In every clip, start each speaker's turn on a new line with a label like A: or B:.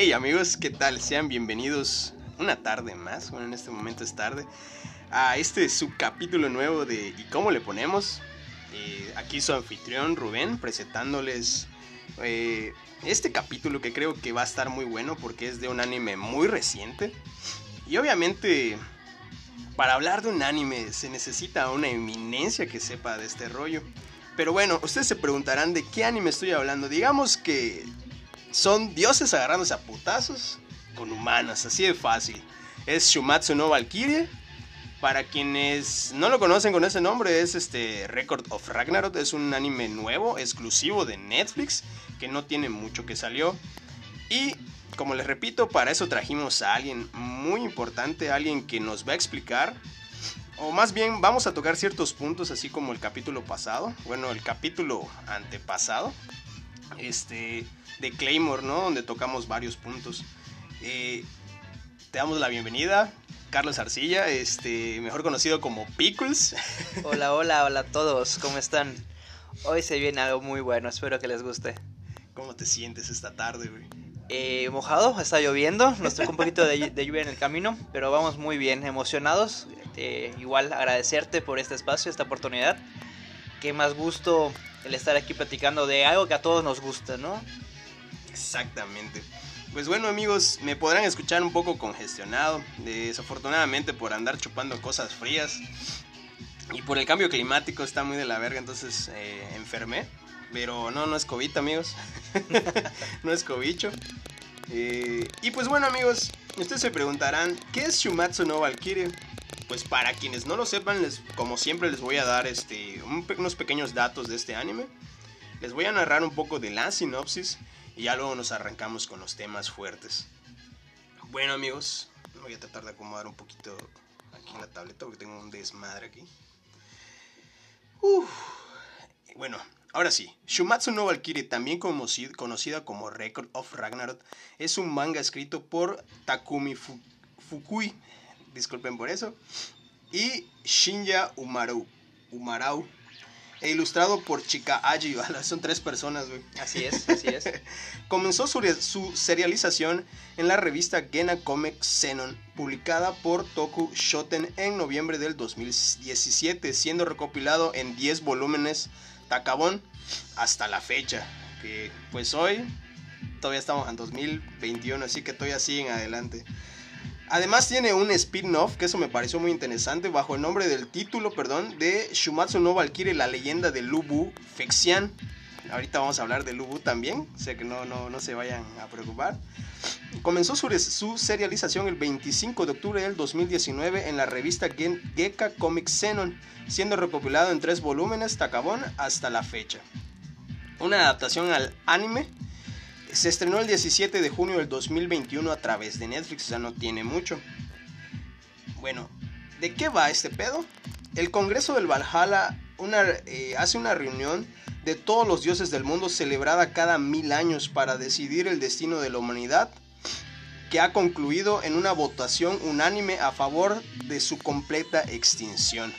A: Hey amigos, ¿qué tal? Sean bienvenidos una tarde más, bueno en este momento es tarde, a este subcapítulo nuevo de ¿Y cómo le ponemos? Eh, aquí su anfitrión Rubén presentándoles eh, este capítulo que creo que va a estar muy bueno porque es de un anime muy reciente. Y obviamente para hablar de un anime se necesita una eminencia que sepa de este rollo. Pero bueno, ustedes se preguntarán de qué anime estoy hablando. Digamos que son dioses agarrándose a putazos con humanas, así de fácil. Es Shumatsu no Valkyrie. Para quienes no lo conocen con ese nombre, es este Record of Ragnarok. Es un anime nuevo, exclusivo de Netflix, que no tiene mucho que salió. Y como les repito, para eso trajimos a alguien muy importante, alguien que nos va a explicar, o más bien vamos a tocar ciertos puntos, así como el capítulo pasado, bueno, el capítulo antepasado, este, de Claymore, ¿no? Donde tocamos varios puntos. Eh, te damos la bienvenida, Carlos Arcilla, este, mejor conocido como Pickles.
B: Hola, hola, hola a todos, ¿cómo están? Hoy se viene algo muy bueno, espero que les guste.
A: ¿Cómo te sientes esta tarde, güey?
B: Eh, mojado, está lloviendo, nos tocó un poquito de, lluvia en el camino, pero vamos muy bien, emocionados. Eh, igual agradecerte por este espacio, esta oportunidad. Qué más gusto el estar aquí platicando de algo que a todos nos gusta, ¿no?
A: Exactamente. Pues bueno amigos, me podrán escuchar un poco congestionado, desafortunadamente por andar chupando cosas frías y por el cambio climático está muy de la verga, entonces eh, enfermé. Pero no, no es COVID, amigos. no es cobicho. Eh, y pues bueno, amigos, ustedes se preguntarán, ¿qué es Shumatsu no Valkyrie? Pues para quienes no lo sepan, les, como siempre les voy a dar este, unos pequeños datos de este anime. Les voy a narrar un poco de la sinopsis y ya luego nos arrancamos con los temas fuertes. Bueno amigos, voy a tratar de acomodar un poquito aquí en la tableta porque tengo un desmadre aquí. Uf. Bueno, Ahora sí, Shumatsu no Valkyrie, también conocida como Record of Ragnarok, es un manga escrito por Takumi Fukui, disculpen por eso, y Shinya Umarau, Umarau e ilustrado por Chika Aji, son tres personas, güey.
B: Así es, así es.
A: Comenzó su, su, serialización en la revista Gena Comic Xenon, publicada por Toku Shoten en noviembre del 2017, siendo recopilado en 10 volúmenes Tacabón hasta la fecha. Que pues hoy todavía estamos en 2021, así que todavía siguen adelante. Además tiene un spin-off, que eso me pareció muy interesante, bajo el nombre del título, perdón, de Shumatsu no Valkyrie, la leyenda de Lubu Fexian. Ahorita vamos a hablar de Lubu también, o sea que no, no, no se vayan a preocupar. Comenzó su, serialización el 25 de octubre del 2019 en la revista Geka Comic Xenon, siendo recopilado en tres volúmenes, Tacabón, hasta la fecha. Una adaptación al anime se estrenó el 17 de junio del 2021 a través de Netflix, sea, no tiene mucho. Bueno, ¿de qué va este pedo? El Congreso del Valhalla eh, hace una reunión de todos los dioses del mundo celebrada cada mil años para decidir el destino de la humanidad que ha concluido en una votación unánime a favor de su completa extinción.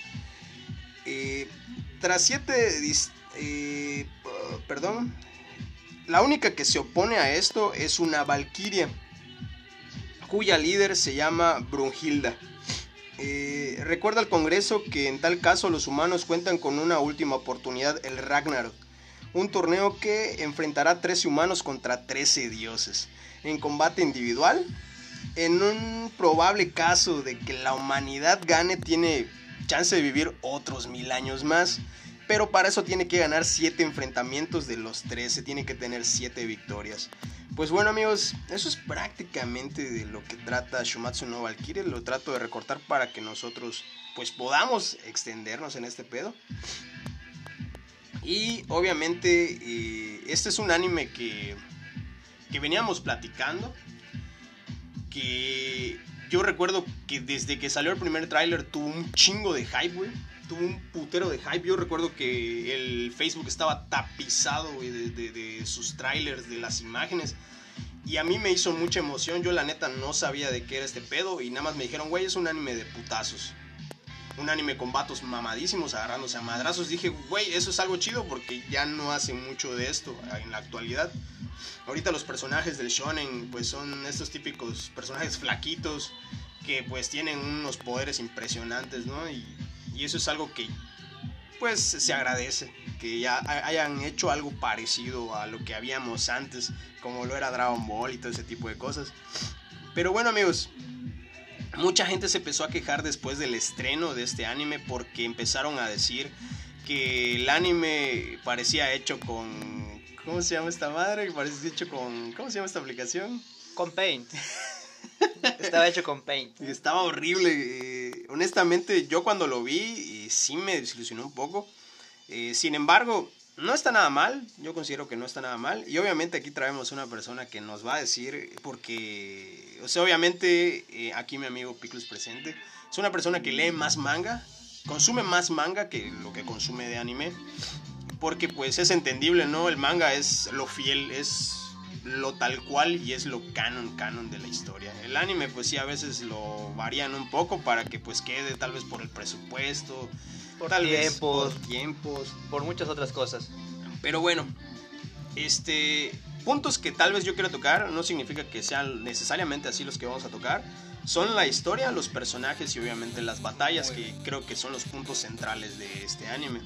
A: Eh, tras siete... Eh, perdón. La única que se opone a esto es una valquiria, cuya líder se llama Brunhilda. Eh, recuerda al Congreso que en tal caso los humanos cuentan con una última oportunidad, el Ragnarok, un torneo que enfrentará 13 humanos contra 13 dioses en combate individual. En un probable caso de que la humanidad gane, tiene chance de vivir otros mil años más. Pero para eso tiene que ganar 7 enfrentamientos de los 13, tiene que tener 7 victorias. Pues bueno amigos, eso es prácticamente de lo que trata Shumatsu no Valkyrie. Lo trato de recortar para que nosotros pues podamos extendernos en este pedo. Y obviamente eh, este es un anime que que veníamos platicando, que yo recuerdo que desde que salió el primer tráiler tuvo un chingo de hype. Tuvo un putero de hype. Yo recuerdo que el Facebook estaba tapizado, de, sus trailers, de las imágenes. Y a mí me hizo mucha emoción. Yo la neta no sabía de qué era este pedo. Y nada más me dijeron, güey, es un anime de putazos. un anime con vatos mamadísimos agarrándose a madrazos. Dije, güey, eso es algo chido porque ya no hacen mucho de esto en la actualidad. Ahorita los personajes del shonen pues son estos típicos personajes flaquitos que pues tienen unos poderes impresionantes, ¿no? Y eso es algo que pues se agradece que ya hayan hecho algo parecido a lo que habíamos antes, como lo era Dragon Ball y todo ese tipo de cosas. Pero bueno amigos, mucha gente se empezó a quejar después del estreno de este anime porque empezaron a decir que el anime parecía hecho con... ¿Cómo se llama esta madre? Parecía hecho con... ¿Cómo se llama esta aplicación?
B: Con Paint. Estaba hecho con Paint.
A: Estaba horrible. Eh, honestamente, yo cuando lo vi, eh, sí me desilusionó un poco. Eh, sin embargo, no está nada mal. Yo considero que no está nada mal. Y obviamente aquí traemos una persona que nos va a decir, porque, o sea, obviamente aquí mi amigo Pickles presente. Es una persona que lee más manga, consume más manga que lo que consume de anime. Porque pues es entendible, ¿no? El manga es lo fiel, es lo tal cual y es lo canon, canon de la historia. El anime pues sí a veces lo varían un poco para que pues quede tal vez por el presupuesto,
B: por
A: tal
B: tiempos,
A: por tiempos,
B: por muchas otras cosas.
A: Pero bueno, este puntos que tal vez yo quiero tocar no significa que sean necesariamente así los que vamos a tocar. Son la historia, los personajes y obviamente las batallas que creo que son los puntos centrales de este anime.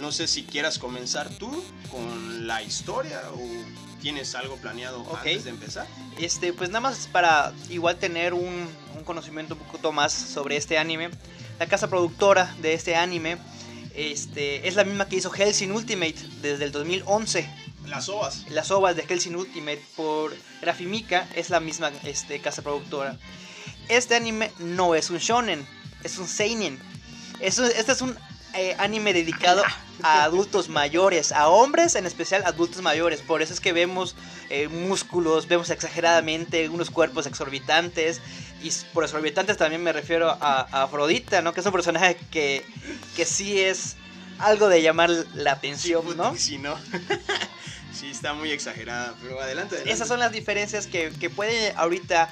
A: No sé si quieras comenzar tú con la historia o ¿Tienes algo planeado antes de empezar?
B: Este, pues nada más para igual tener un, conocimiento un poquito más sobre este anime. La casa productora de este anime este, es la misma que hizo Hellsing Ultimate desde el 2011.
A: Las ovas.
B: Las ovas de Hellsing Ultimate por Grafimica es la misma este, casa productora. Este anime no es un shonen, es un seinen. este es un eh, anime dedicado a adultos mayores, a hombres en especial adultos mayores. Por eso es que vemos eh, músculos, vemos exageradamente unos cuerpos exorbitantes. Y por exorbitantes también me refiero a, Afrodita, ¿no? Que es un personaje que, que sí es algo de llamar la atención, ¿no?
A: Sí, ¿no? sí, está muy exagerada, pero adelante,
B: Esas son las diferencias que, que puede ahorita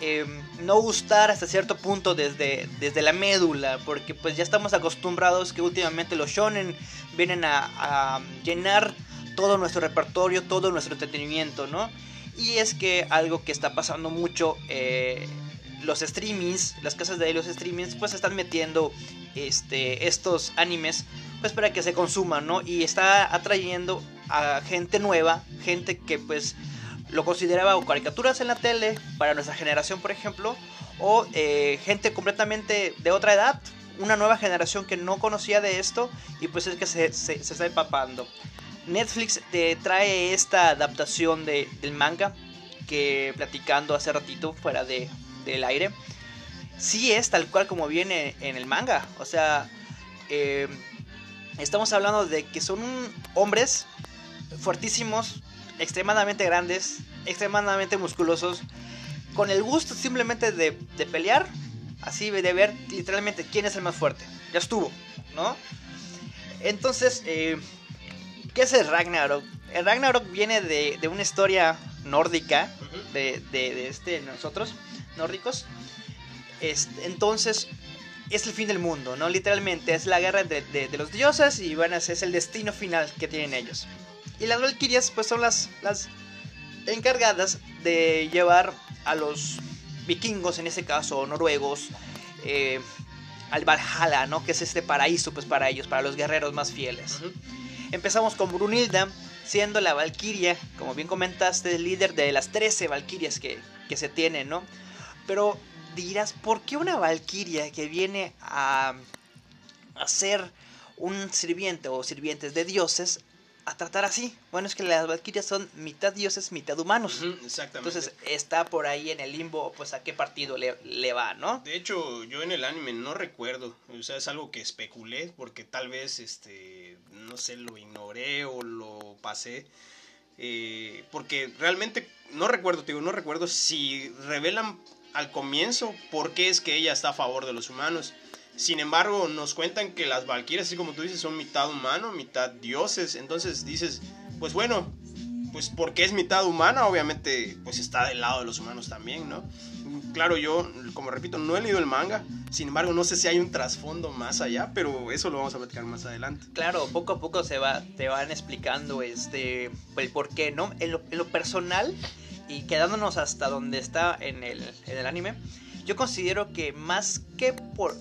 B: Em, no gustar hasta cierto punto desde, desde la médula, porque pues ya estamos acostumbrados que últimamente los shonen vienen a, llenar todo nuestro repertorio, todo nuestro entretenimiento, ¿no? Y es que algo que está pasando mucho, eh, los streamings, las casas de los streamings, pues están metiendo este, estos animes pues para que se consuman, ¿no? Y está atrayendo a gente nueva, gente que pues lo consideraba caricaturas en la tele para nuestra generación, por ejemplo, o eh, gente completamente de otra edad, una nueva generación que no conocía de esto y pues es que se, está empapando. Netflix te trae esta adaptación de, del manga que platicando hace ratito fuera de, del aire, sí es tal cual como viene en el manga, o sea, eh, estamos hablando de que son hombres fuertísimos, extremadamente grandes, extremadamente musculosos, con el gusto simplemente de, pelear, así de ver literalmente quién es el más fuerte. Ya estuvo, ¿no? Entonces, eh, ¿qué es el Ragnarok? El Ragnarok viene de, una historia nórdica, de, de, este, nosotros, nórdicos. entonces, es el fin del mundo, ¿no? Literalmente, es la guerra de, los dioses y bueno, es el destino final que tienen ellos. Y las Valkyrias pues son las, las encargadas de llevar a los vikingos, en ese caso noruegos, eh, al Valhalla, ¿no? Que es este paraíso pues para ellos, para los guerreros más fieles. Empezamos con Brunilda, siendo la Valkyria, como bien comentaste, el líder de las 13 Valkyrias que, que se tienen, ¿no? Pero dirás, ¿por qué una Valkyria que viene a, a ser un sirviente o sirvientes de dioses a tratar así. Bueno, es que las valquirias son mitad dioses, mitad humanos.
A: exactamente.
B: Entonces está por ahí en el limbo, pues a qué partido le, le, va, ¿no?
A: De hecho, yo en el anime no recuerdo. O sea, es algo que especulé porque tal vez, este, no sé, lo ignoré o lo pasé. Eh, porque realmente no recuerdo, digo, no recuerdo si revelan al comienzo por qué es que ella está a favor de los humanos. Sin embargo, nos cuentan que las valquirias, así como tú dices, son mitad humano, mitad dioses. Entonces dices, pues bueno, pues porque es mitad humana, obviamente, pues está del lado de los humanos también, ¿no? Claro, yo, como repito, no he leído el manga. Sin embargo, no sé si hay un trasfondo más allá, pero eso lo vamos a platicar más adelante.
B: Claro, poco a poco se va, te van explicando este, el por qué, ¿no? En lo, en lo personal, y quedándonos hasta donde está en el, en el anime, yo considero que más que por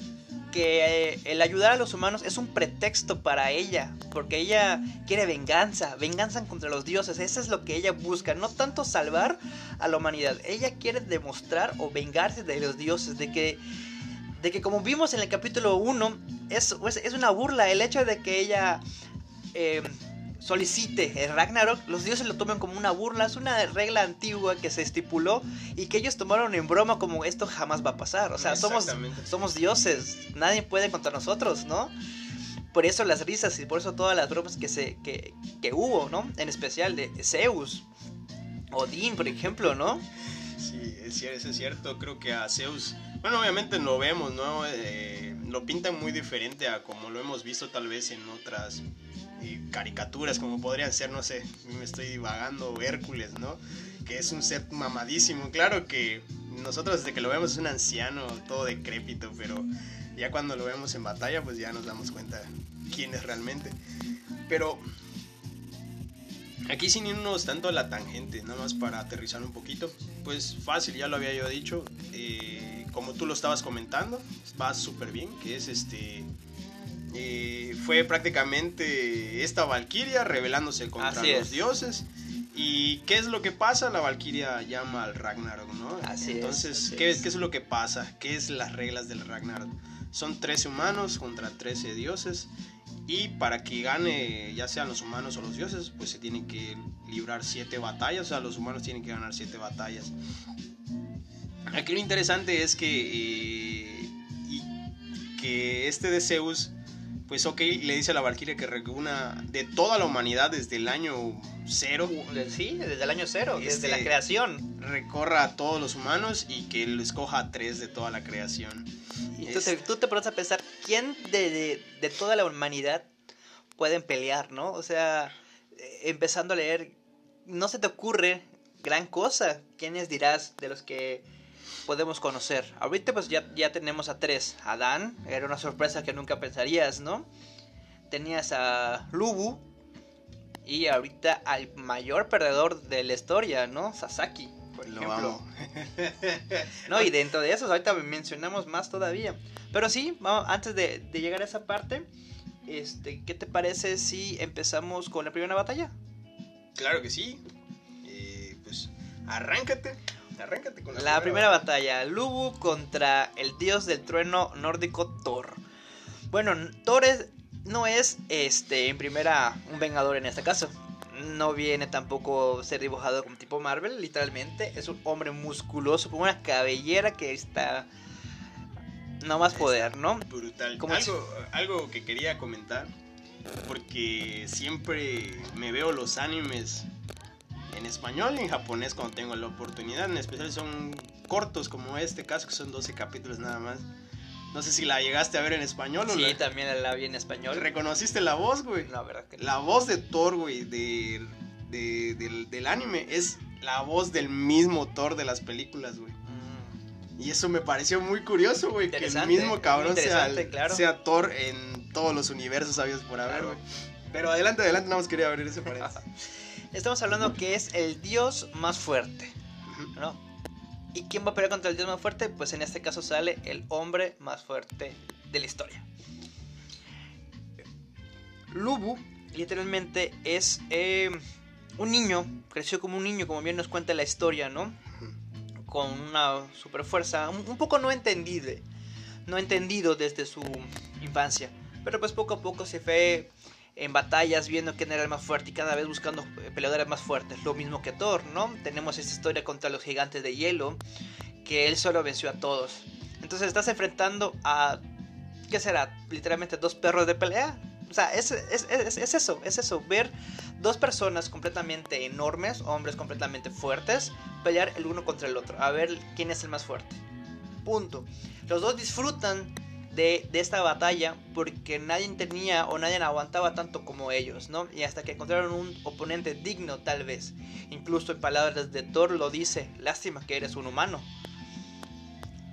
B: que eh, el ayudar a los humanos es un pretexto para ella, porque ella quiere venganza, venganza contra los dioses, eso es lo que ella busca, no tanto salvar a la humanidad, ella quiere demostrar o vengarse de los dioses, de que, de que como vimos en el capítulo 1, es, es una burla el hecho de que ella... Eh, solicite el Ragnarok, los dioses lo toman como una burla, es una regla antigua que se estipuló y que ellos tomaron en broma como esto jamás va a pasar. O sea, somos, somos dioses, nadie puede contra nosotros, ¿no? Por eso las risas y por eso todas las bromas que, se, que, que hubo, ¿no? En especial de Zeus, Odín, por ejemplo, ¿no?
A: Sí, es, es cierto, creo que a Zeus, bueno, obviamente lo vemos, ¿no? Eh, lo pintan muy diferente a como lo hemos visto tal vez en otras caricaturas como podrían ser, no sé, me estoy divagando, Hércules, ¿no? Que es un ser mamadísimo. Claro que nosotros desde que lo vemos es un anciano, todo decrépito, pero ya cuando lo vemos en batalla, pues ya nos damos cuenta quién es realmente. Pero aquí sin irnos tanto a la tangente, nada más para aterrizar un poquito, pues fácil, ya lo había yo dicho, eh, como tú lo estabas comentando, va súper bien, que es este eh, fue prácticamente esta Valkyria rebelándose contra los dioses. ¿Y qué es lo que pasa? La Valkyria llama al Ragnarok, ¿no?
B: Así
A: Entonces, ¿qué, es. ¿qué es lo que pasa? ¿Qué es las reglas del Ragnarok? Son 13 humanos contra 13 dioses. Y para que gane, ya sean los humanos o los dioses, pues se tienen que librar 7 batallas. O sea, los humanos tienen que ganar 7 batallas. Aquí lo interesante es que, eh, que este de Zeus pues ok, le dice a la Valkyria que reúna de toda la humanidad desde el año cero.
B: Sí, desde el año cero, desde la este, creación.
A: Recorra a todos los humanos y que él escoja a tres de toda la creación.
B: Entonces tú te pones a pensar, ¿quién de, de, toda la humanidad pueden pelear, no? O sea, eh, empezando a leer, no se te ocurre gran cosa. ¿Quiénes dirás de los que podemos conocer. Ahorita pues ya, ya tenemos a tres. Adán, era una sorpresa que nunca pensarías, ¿no? Tenías a Lubu y ahorita al mayor perdedor de la historia, ¿no? Sasaki, por ejemplo. no, y dentro de eso ahorita mencionamos más todavía. Pero sí, vamos, antes de, llegar a esa parte, este, ¿qué te parece si empezamos con la primera batalla?
A: Claro que sí. Eh, pues arráncate. Arráncate con
B: la, primera, batalla. Lubu contra el dios del trueno nórdico Thor. Bueno, Thor no es este en primera un vengador en este caso. No viene tampoco ser dibujado como tipo Marvel, literalmente. Es un hombre musculoso con una cabellera que está. No más poder, ¿no?
A: Brutal. algo, algo que quería comentar. Porque siempre me veo los animes en español y en japonés cuando tengo la oportunidad. En especial son cortos como este caso, que son 12 capítulos nada más. No sé si la llegaste a ver en español
B: o Sí, también la vi en español.
A: ¿Reconociste la voz, güey?
B: No, verdad que
A: La voz de Thor, güey, de, del, del, anime es la voz del mismo Thor de las películas, güey. Mm. Y eso me pareció muy curioso, güey, que el mismo cabrón sea, sea Thor en todos los universos sabios por haber, güey. Pero adelante, adelante, nada más quería abrir ese paréntesis.
B: Estamos hablando que es el dios más fuerte, ¿no? ¿Y quién va a pelear contra el dios más fuerte? Pues en este caso sale el hombre más fuerte de la historia. Lubu literalmente es eh, un niño, creció como un niño, como bien nos cuenta la historia, ¿no? Con una super fuerza, un poco no entendible, no entendido desde su infancia. Pero pues poco a poco se fue en batallas viendo quién era el más fuerte y cada vez buscando eh, peleadores más fuertes. Lo mismo que Thor, ¿no? Tenemos esta historia contra los gigantes de hielo, que él solo venció a todos. Entonces estás enfrentando a, ¿qué será? Literalmente dos perros de pelea. O sea, es, es, es, es eso, es eso, ver dos personas completamente enormes, hombres completamente fuertes, pelear el uno contra el otro, a ver quién es el más fuerte. Punto. Los dos disfrutan de, esta batalla porque nadie tenía o nadie aguantaba tanto como ellos, ¿no? Y hasta que encontraron un oponente digno tal vez. Incluso en palabras de Thor lo dice, lástima que eres un humano.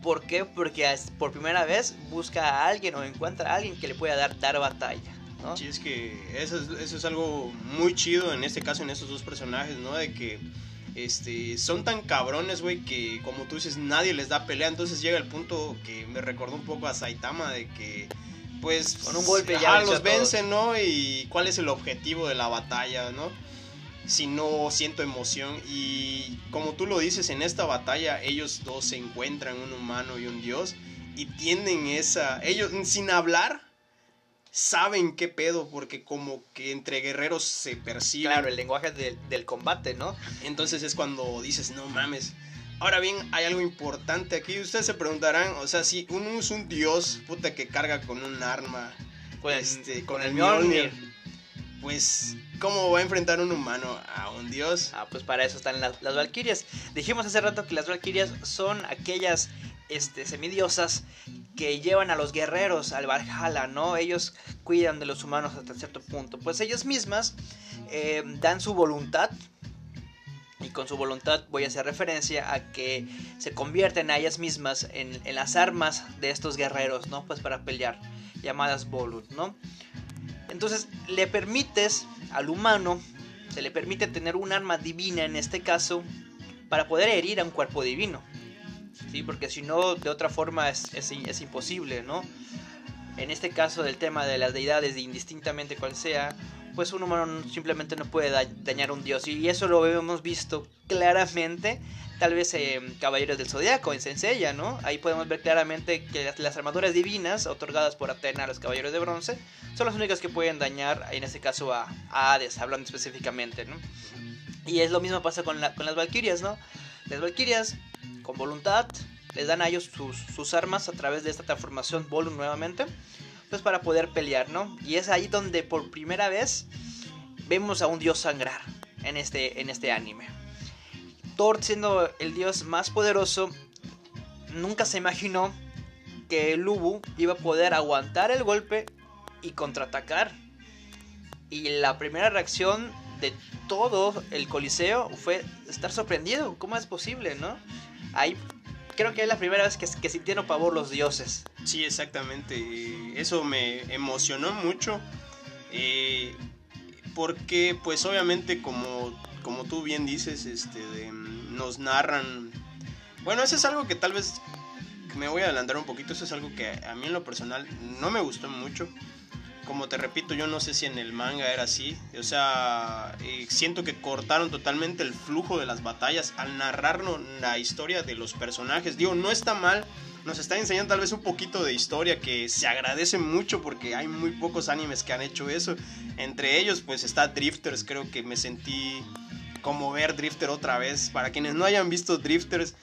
B: ¿Por qué? Porque por primera vez busca a alguien o encuentra a alguien que le pueda dar, dar batalla. ¿no?
A: Sí, es que eso es, eso es algo muy chido en este caso, en estos dos personajes, ¿no? De que este, son tan cabrones, güey, que como tú dices, nadie les da pelea. Entonces llega el punto que me recordó un poco a Saitama de que, pues,
B: con un golpe ya
A: los vencen, ¿no? Y cuál es el objetivo de la batalla, ¿no? Si no siento emoción. Y como tú lo dices, en esta batalla ellos dos se encuentran, un humano y un dios, y tienen esa, ellos sin hablar saben qué pedo, porque como que entre guerreros se percibe.
B: Claro, el lenguaje del combate, ¿no?
A: Entonces es cuando dices, no mames. Ahora bien, hay algo importante aquí. Ustedes se preguntarán, o sea, si uno es un dios, puta, que carga con un arma,
B: pues, este, con, el Mjolnir,
A: pues, ¿cómo va a enfrentar un humano a un dios?
B: Ah, pues para eso están las, las Valquirias. Dijimos hace rato que las Valquirias son aquellas este, semidiosas que llevan a los guerreros al Valhalla, ¿no? Ellos cuidan de los humanos hasta cierto punto. Pues ellas mismas eh, dan su voluntad. Y con su voluntad voy a hacer referencia a que se convierten a ellas mismas en, las armas de estos guerreros, ¿no? Pues para pelear, llamadas Volut, ¿no? Entonces le permites al humano, se le permite tener un arma divina en este caso, para poder herir a un cuerpo divino. ¿sí? Porque si no, de otra forma es, es, imposible, ¿no? En este caso del tema de las deidades, indistintamente cual sea, pues un humano simplemente no puede dañar a un dios. Y eso lo hemos visto claramente, tal vez en Caballeros del Zodiaco, en Senseiya, ¿no? Ahí podemos ver claramente que las, armaduras divinas otorgadas por Atena a los Caballeros de Bronce son las únicas que pueden dañar, en este caso, a, Hades, hablando específicamente, ¿no? Y es lo mismo pasa con, con las Valquirias, ¿no? Las Valquirias con voluntad, les dan a ellos sus, armas a través de esta transformación Volum nuevamente, pues para poder pelear, ¿no? Y es ahí donde por primera vez vemos a un dios sangrar en este, en este anime. Thor siendo el dios más poderoso, nunca se imaginó que Lubu iba a poder aguantar el golpe y contraatacar. Y la primera reacción de todo el coliseo fue estar sorprendido. ¿Cómo es posible, no? ahí creo que es la primera vez que, que sintieron pavor los dioses.
A: Sí, exactamente. Eso me emocionó mucho. Eh, porque, pues obviamente, como, como tú bien dices, este, nos narran... Bueno, eso es algo que tal vez me voy a adelantar un poquito. Eso es algo que a mí en lo personal no me gustó mucho como te repito, yo no sé si en el manga era así. O sea, eh, siento que cortaron totalmente el flujo de las batallas al narrarnos la historia de los personajes. Digo, no está mal. Nos está enseñando tal vez un poquito de historia que se agradece mucho porque hay muy pocos animes que han hecho eso. Entre ellos, pues está Drifters. Creo que me sentí como ver Drifter otra vez. Para quienes no hayan visto Drifters,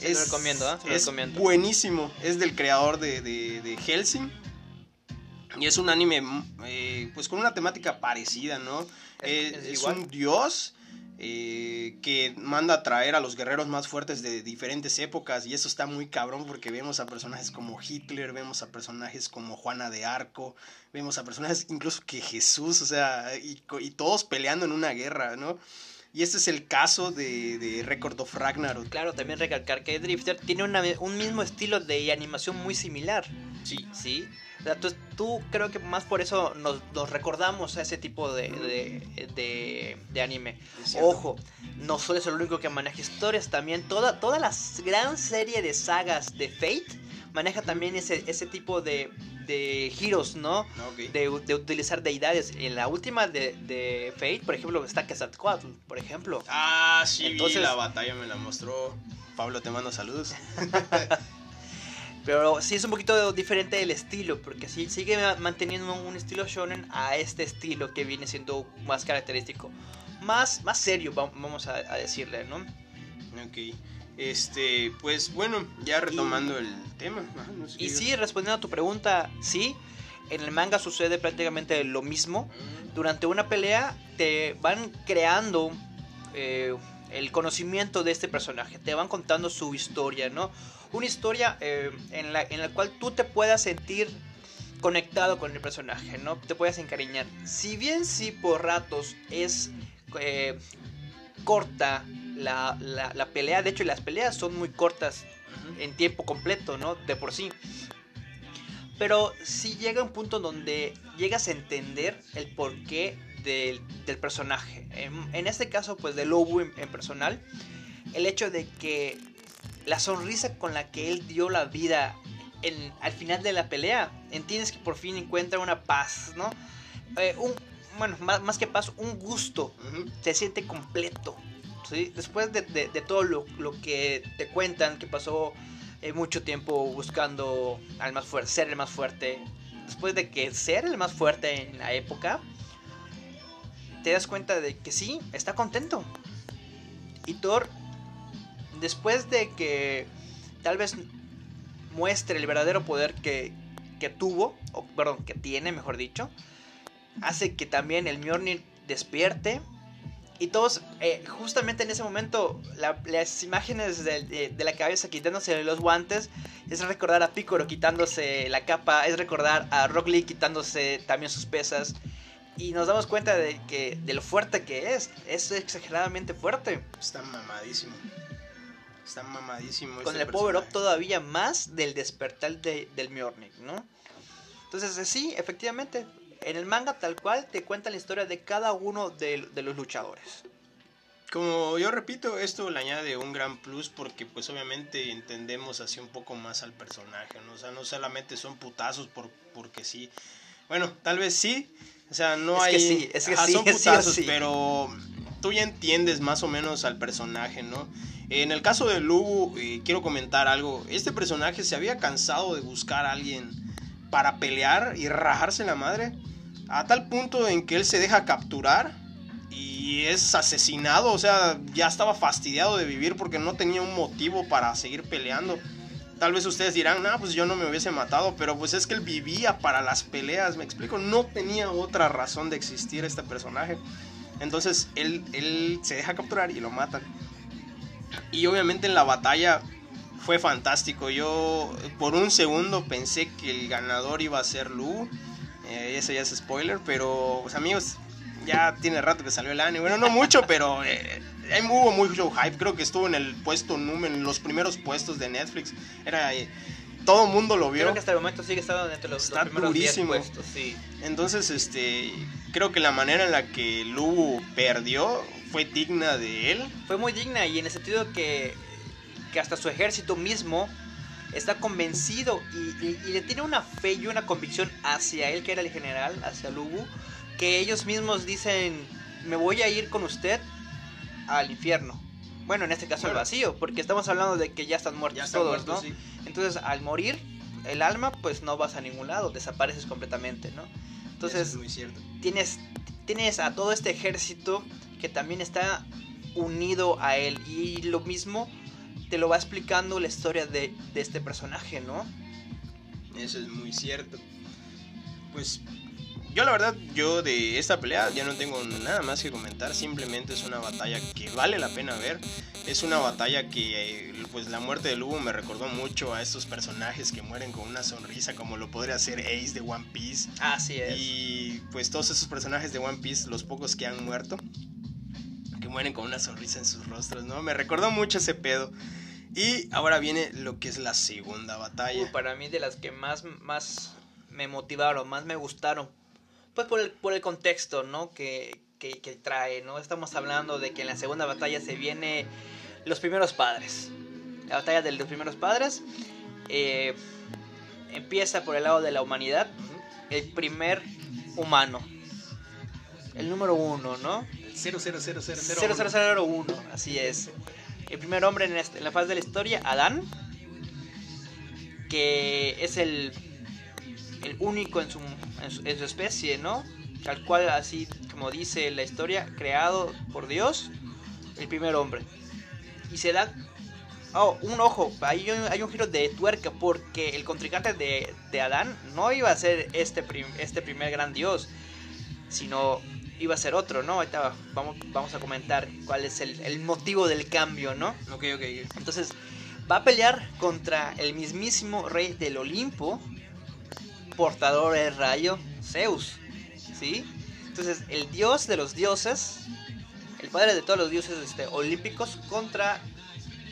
B: es, recomiendo, ¿eh?
A: es buenísimo. Es del creador de, de, de Helsing y es un anime, eh, pues con una temática parecida, ¿no? Es, un dios eh, que manda a traer a los guerreros más fuertes de diferentes épocas. Y eso está muy cabrón porque vemos a personajes como Hitler, vemos a personajes como Juana de Arco, vemos a personajes incluso que Jesús, o sea, y, todos peleando en una guerra, ¿no? Y este es el caso de, de Record of Ragnarok.
B: Claro, también recalcar que Drifter tiene un mismo estilo de animación muy similar.
A: Sí.
B: Sí entonces tú creo que más por eso nos, recordamos a ese tipo de, de, anime. Ojo, no solo es el único que maneja historias, también toda, toda la gran serie de sagas de Fate maneja también ese, ese tipo de, de giros, ¿no? De, utilizar deidades. En la última de, Fate, por ejemplo, está Quetzalcoatl, por ejemplo.
A: Ah, sí, Entonces, la batalla me la mostró. Pablo, te mando saludos.
B: Pero sí es un poquito diferente el estilo, porque sí sigue manteniendo un estilo shonen a este estilo que viene siendo más característico. Más, más serio, vamos a, decirle, ¿no?
A: Ok. Este, pues bueno, ya retomando el tema.
B: y sí, respondiendo a tu pregunta, sí, en el manga sucede prácticamente lo mismo. Durante una pelea te van creando eh, el conocimiento de este personaje, te van contando su historia, ¿no? una historia eh, en, la, en la cual tú te puedas sentir conectado con el personaje, ¿no? Te puedas encariñar. Si bien sí por ratos es eh, corta la, la, pelea, de hecho las peleas son muy cortas en tiempo completo, ¿no? De por sí. Pero sí llega un punto donde llegas a entender el porqué del, del personaje. En, en, este caso, pues de Lobo en, en, personal, el hecho de que la sonrisa con la que él dio la vida en, al final de la pelea, entiendes que por fin encuentra una paz, ¿no? Eh, un, bueno, más, más, que paz, un gusto. Uh -huh. Se siente completo. Después de, todo lo, que te cuentan, que pasó eh, mucho tiempo buscando al más fuerte, ser el más fuerte. Después de que ser el más fuerte en la época, te das cuenta de que sí, está contento. Y Thor, después de que tal vez muestre el verdadero poder que, tuvo, o perdón, que tiene, mejor dicho, hace que también el Mjolnir despierte. Y todos, eh, justamente en ese momento, la, las imágenes de, de, de, la cabeza quitándose los guantes, es recordar a Piccolo quitándose la capa, es recordar a Rock Lee quitándose también sus pesas. Y nos damos cuenta de, que, de lo fuerte que es, es exageradamente fuerte.
A: Está mamadísimo. Está mamadísimo.
B: Con el power up todavía más del despertar de, del Mjolnir, ¿no? Entonces, sí, efectivamente, en el manga tal cual te cuenta la historia de cada uno de, de, los luchadores.
A: Como yo repito, esto le añade un gran plus porque pues obviamente entendemos así un poco más al personaje, ¿no? O sea, no solamente son putazos por, porque sí. Bueno, tal vez sí. O sea, no
B: es
A: hay...
B: Que sí, es que
A: Ajá,
B: sí,
A: son putazos,
B: sí, sí.
A: pero tú ya entiendes más o menos al personaje, ¿no? En el caso de Lubu, eh, quiero comentar algo. Este personaje se había cansado de buscar a alguien para pelear y rajarse la madre. A tal punto en que él se deja capturar y es asesinado. O sea, ya estaba fastidiado de vivir porque no tenía un motivo para seguir peleando. Tal vez ustedes dirán, no, pues yo no me hubiese matado, pero pues es que él vivía para las peleas, me explico. No tenía otra razón de existir este personaje. Entonces él, él se deja capturar y lo matan. Y obviamente en la batalla fue fantástico. Yo por un segundo pensé que el ganador iba a ser Lu. Eh, eso ya es spoiler, pero pues amigos, ya tiene rato que salió el anime. Bueno, no mucho, pero eh, hubo mucho hype. Creo que estuvo en el puesto número, en los primeros puestos de Netflix. Era eh, todo el mundo lo vio.
B: Creo que hasta el momento sigue estando entre los,
A: Está
B: los primeros
A: durísimo.
B: 10 puestos, sí.
A: Entonces, este, creo que la manera en la que Lu perdió fue digna de él.
B: Fue muy digna y en el sentido que, que hasta su ejército mismo está convencido y, y, y, le tiene una fe y una convicción hacia él, que era el general, hacia Lubu, que ellos mismos dicen, me voy a ir con usted al infierno. Bueno, en este caso al vacío, porque estamos hablando de que ya están muertos
A: Ya están
B: todos,
A: muertos,
B: ¿no?
A: sí.
B: Entonces, al morir el alma, pues no vas a ningún lado, desapareces completamente, ¿no? Entonces,
A: es muy cierto.
B: tienes, tienes a todo este ejército que también está unido a él. Y lo mismo te lo va explicando la historia de, de este personaje, ¿no?
A: Eso es muy cierto. Pues yo la verdad, yo de esta pelea ya no tengo nada más que comentar. Simplemente es una batalla que vale la pena ver. Es una batalla que, eh, pues la muerte de Lugo me recordó mucho a estos personajes que mueren con una sonrisa, como lo podría hacer Ace de One Piece.
B: Así es.
A: Y pues todos esos personajes de One Piece, los pocos que han muerto, que mueren con una sonrisa en sus rostros, ¿no? Me recordó mucho ese pedo. Y ahora viene lo que es la segunda batalla.
B: Para mí de las que más, más me motivaron, más me gustaron. Pues por el, por el contexto, ¿no? Que, que, que trae, ¿no? Estamos hablando de que en la segunda batalla se viene los primeros padres. La batalla de los primeros padres eh, empieza por el lado de la humanidad. El primer humano. El número uno, ¿no? 0001, así es. El primer hombre en, este- en la faz de la historia, Adán, que es el, el único en su, en su, especie, ¿no? Tal cual, así como dice la historia, creado por Dios, el primer hombre. Y se da... Oh, un ojo, hay un, hay un giro de tuerca porque el contrincante de, de Adán no iba a ser este, este primer gran dios, sino iba a ser otro, ¿no? Ahorita vamos, vamos a comentar cuál es el, el motivo del cambio, ¿no?
A: Ok, ok.
B: Entonces va a pelear contra el mismísimo rey del Olimpo, portador del rayo, Zeus, ¿sí? Entonces el dios de los dioses, el padre de todos los dioses este, olímpicos contra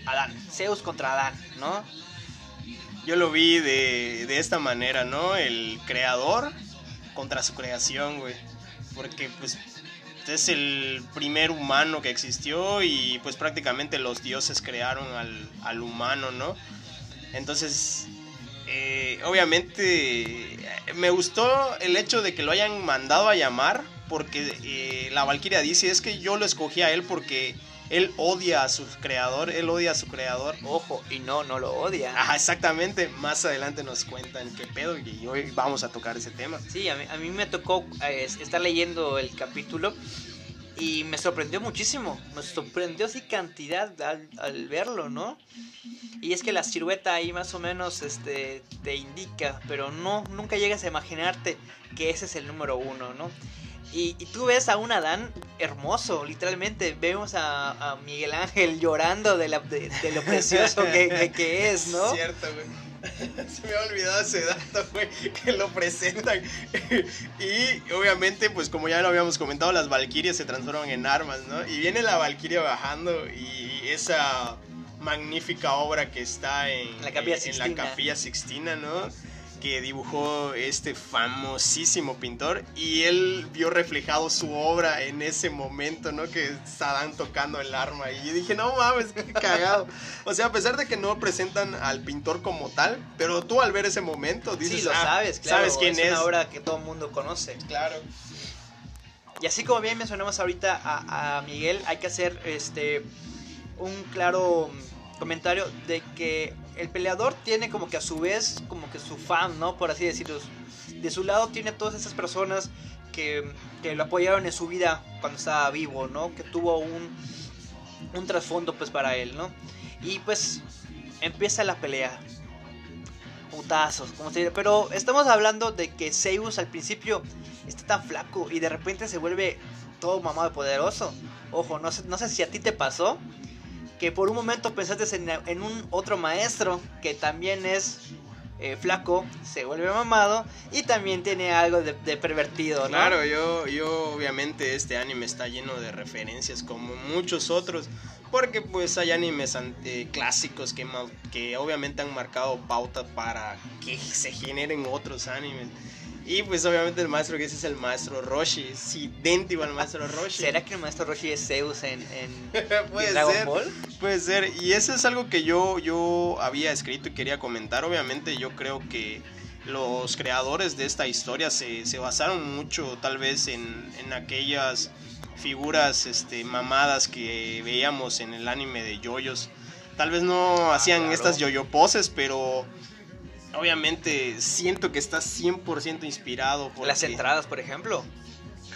B: Adán, Zeus contra Adán, ¿no?
A: Yo lo vi de, de esta manera, ¿no? El creador contra su creación, güey. Porque pues es el primer humano que existió y pues prácticamente los dioses crearon al, al humano, ¿no? Entonces, eh, obviamente me gustó el hecho de que lo hayan mandado a llamar porque eh, la Valkyria dice es que yo lo escogí a él porque él odia a su creador, él odia a su creador.
B: Ojo, y no, no lo odia.
A: Ajá, exactamente. Más adelante nos cuentan qué pedo y hoy vamos a tocar ese tema.
B: Sí, a mí, a mí me tocó eh, estar leyendo el capítulo y me sorprendió muchísimo. Me sorprendió así cantidad al, al, verlo, ¿no? Y es que la silueta ahí más o menos este, te indica, pero no, nunca llegas a imaginarte que ese es el número uno, ¿no? Y, y, tú ves a un Adán hermoso, literalmente. Vemos a, a Miguel Ángel llorando de, la, de, de lo precioso que, que, que, es, ¿no?
A: Cierto, güey. Se me ha olvidado ese dato, güey, que lo presentan. y obviamente, pues como ya lo habíamos comentado, las valquirias se transforman en armas, ¿no? Y viene la valquiria bajando y esa magnífica obra que está en
B: la Capilla
A: en, en la Capilla Sixtina, ¿no? Que dibujó este famosísimo pintor y él vio reflejado su obra en ese momento, ¿no? Que estaban tocando el arma y yo dije, no mames, qué cagado. O sea, a pesar de que no presentan al pintor como tal, pero tú al ver ese momento dices,
B: sí, lo
A: ah,
B: sabes, claro,
A: sabes quién es.
B: Es una obra que todo el mundo conoce.
A: Claro.
B: Y así como bien mencionamos ahorita a, a Miguel, hay que hacer este un claro comentario de que el peleador tiene como que a su vez como que su fan, ¿no? Por así decirlo. De su lado tiene todas esas personas que, que lo apoyaron en su vida cuando estaba vivo, ¿no? Que tuvo un, un trasfondo pues para él, ¿no? Y pues empieza la pelea. Putazos, como se dice. Pero estamos hablando de que Zeus al principio está tan flaco y de repente se vuelve todo mamado y poderoso. Ojo, no sé, no sé si a ti te pasó que por un momento pensaste en, en un otro maestro que también es eh, flaco, se vuelve mamado y también tiene algo de, de pervertido, ¿no?
A: Claro, yo, yo obviamente este anime está lleno de referencias como muchos otros, porque pues hay animes ante, clásicos que, que obviamente han marcado pauta para que se generen otros animes. Y pues obviamente el maestro que ese es el maestro Roshi, es idéntico al maestro Roshi.
B: ¿Será que el maestro Roshi es Zeus en, en,
A: ¿Puede
B: Dragon
A: ser,
B: Ball?
A: Puede ser, y eso es algo que yo, yo había escrito y quería comentar. Obviamente yo creo que los creadores de esta historia se, se basaron mucho tal vez en, en aquellas figuras este, mamadas que veíamos en el anime de yoyos. Tal vez no
B: Ah,
A: hacían
B: claro.
A: estas yoyo poses, pero obviamente siento que está 100% inspirado. Porque
B: Las entradas, por ejemplo.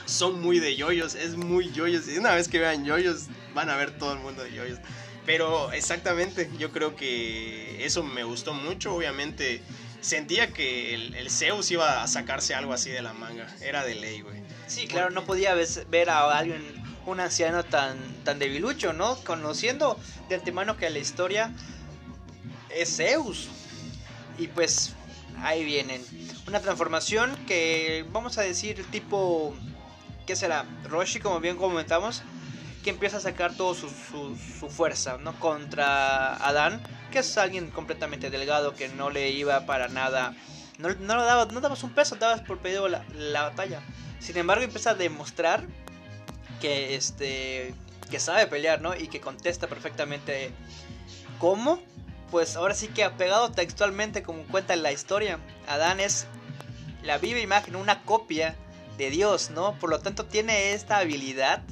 A: son muy de yoyos, es muy yoyos. Y una vez que vean yoyos, van a ver todo el mundo de yoyos. Pero exactamente, yo creo que eso me gustó mucho. Obviamente sentía que el, el Zeus iba a sacarse algo así de la manga. Era de ley, güey.
B: Sí, claro, no podía ver a alguien, un anciano tan, tan debilucho, ¿no? Conociendo de antemano que la historia es Zeus. Y pues ahí vienen. Una transformación que vamos a decir tipo, ¿qué será? Roshi, como bien comentamos, que empieza a sacar toda su, su, su fuerza, ¿no? Contra Adán, que es alguien completamente delgado que no le iba para nada. No, no le dabas, no dabas un peso, dabas por pedido la, la batalla. Sin embargo, empieza a demostrar que este que sabe pelear, ¿no? Y que contesta perfectamente cómo. Pues ahora sí que apegado textualmente como cuenta la historia, Adán es la viva imagen, una copia de Dios, ¿no? Por lo tanto tiene esta habilidad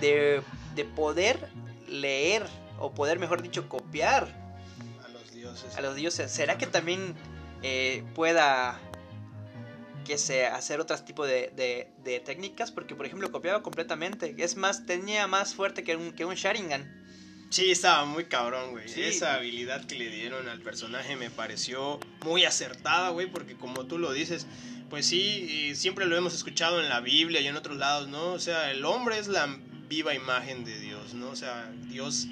B: de, de poder leer o poder, mejor dicho, copiar
A: A los dioses.
B: a los dioses. ¿Será que también eh, pueda que se hacer otros tipos de, de, de técnicas? Porque, por ejemplo, copiaba completamente. Es más, tenía más fuerte que un, que un Sharingan.
A: Sí, estaba muy cabrón, güey.
B: Sí.
A: Esa habilidad que le dieron al personaje me pareció muy acertada, güey, porque como tú lo dices, pues sí, siempre lo hemos escuchado en la Biblia y en otros lados, ¿no? O sea, el hombre es la viva imagen de Dios, ¿no? O sea, Dios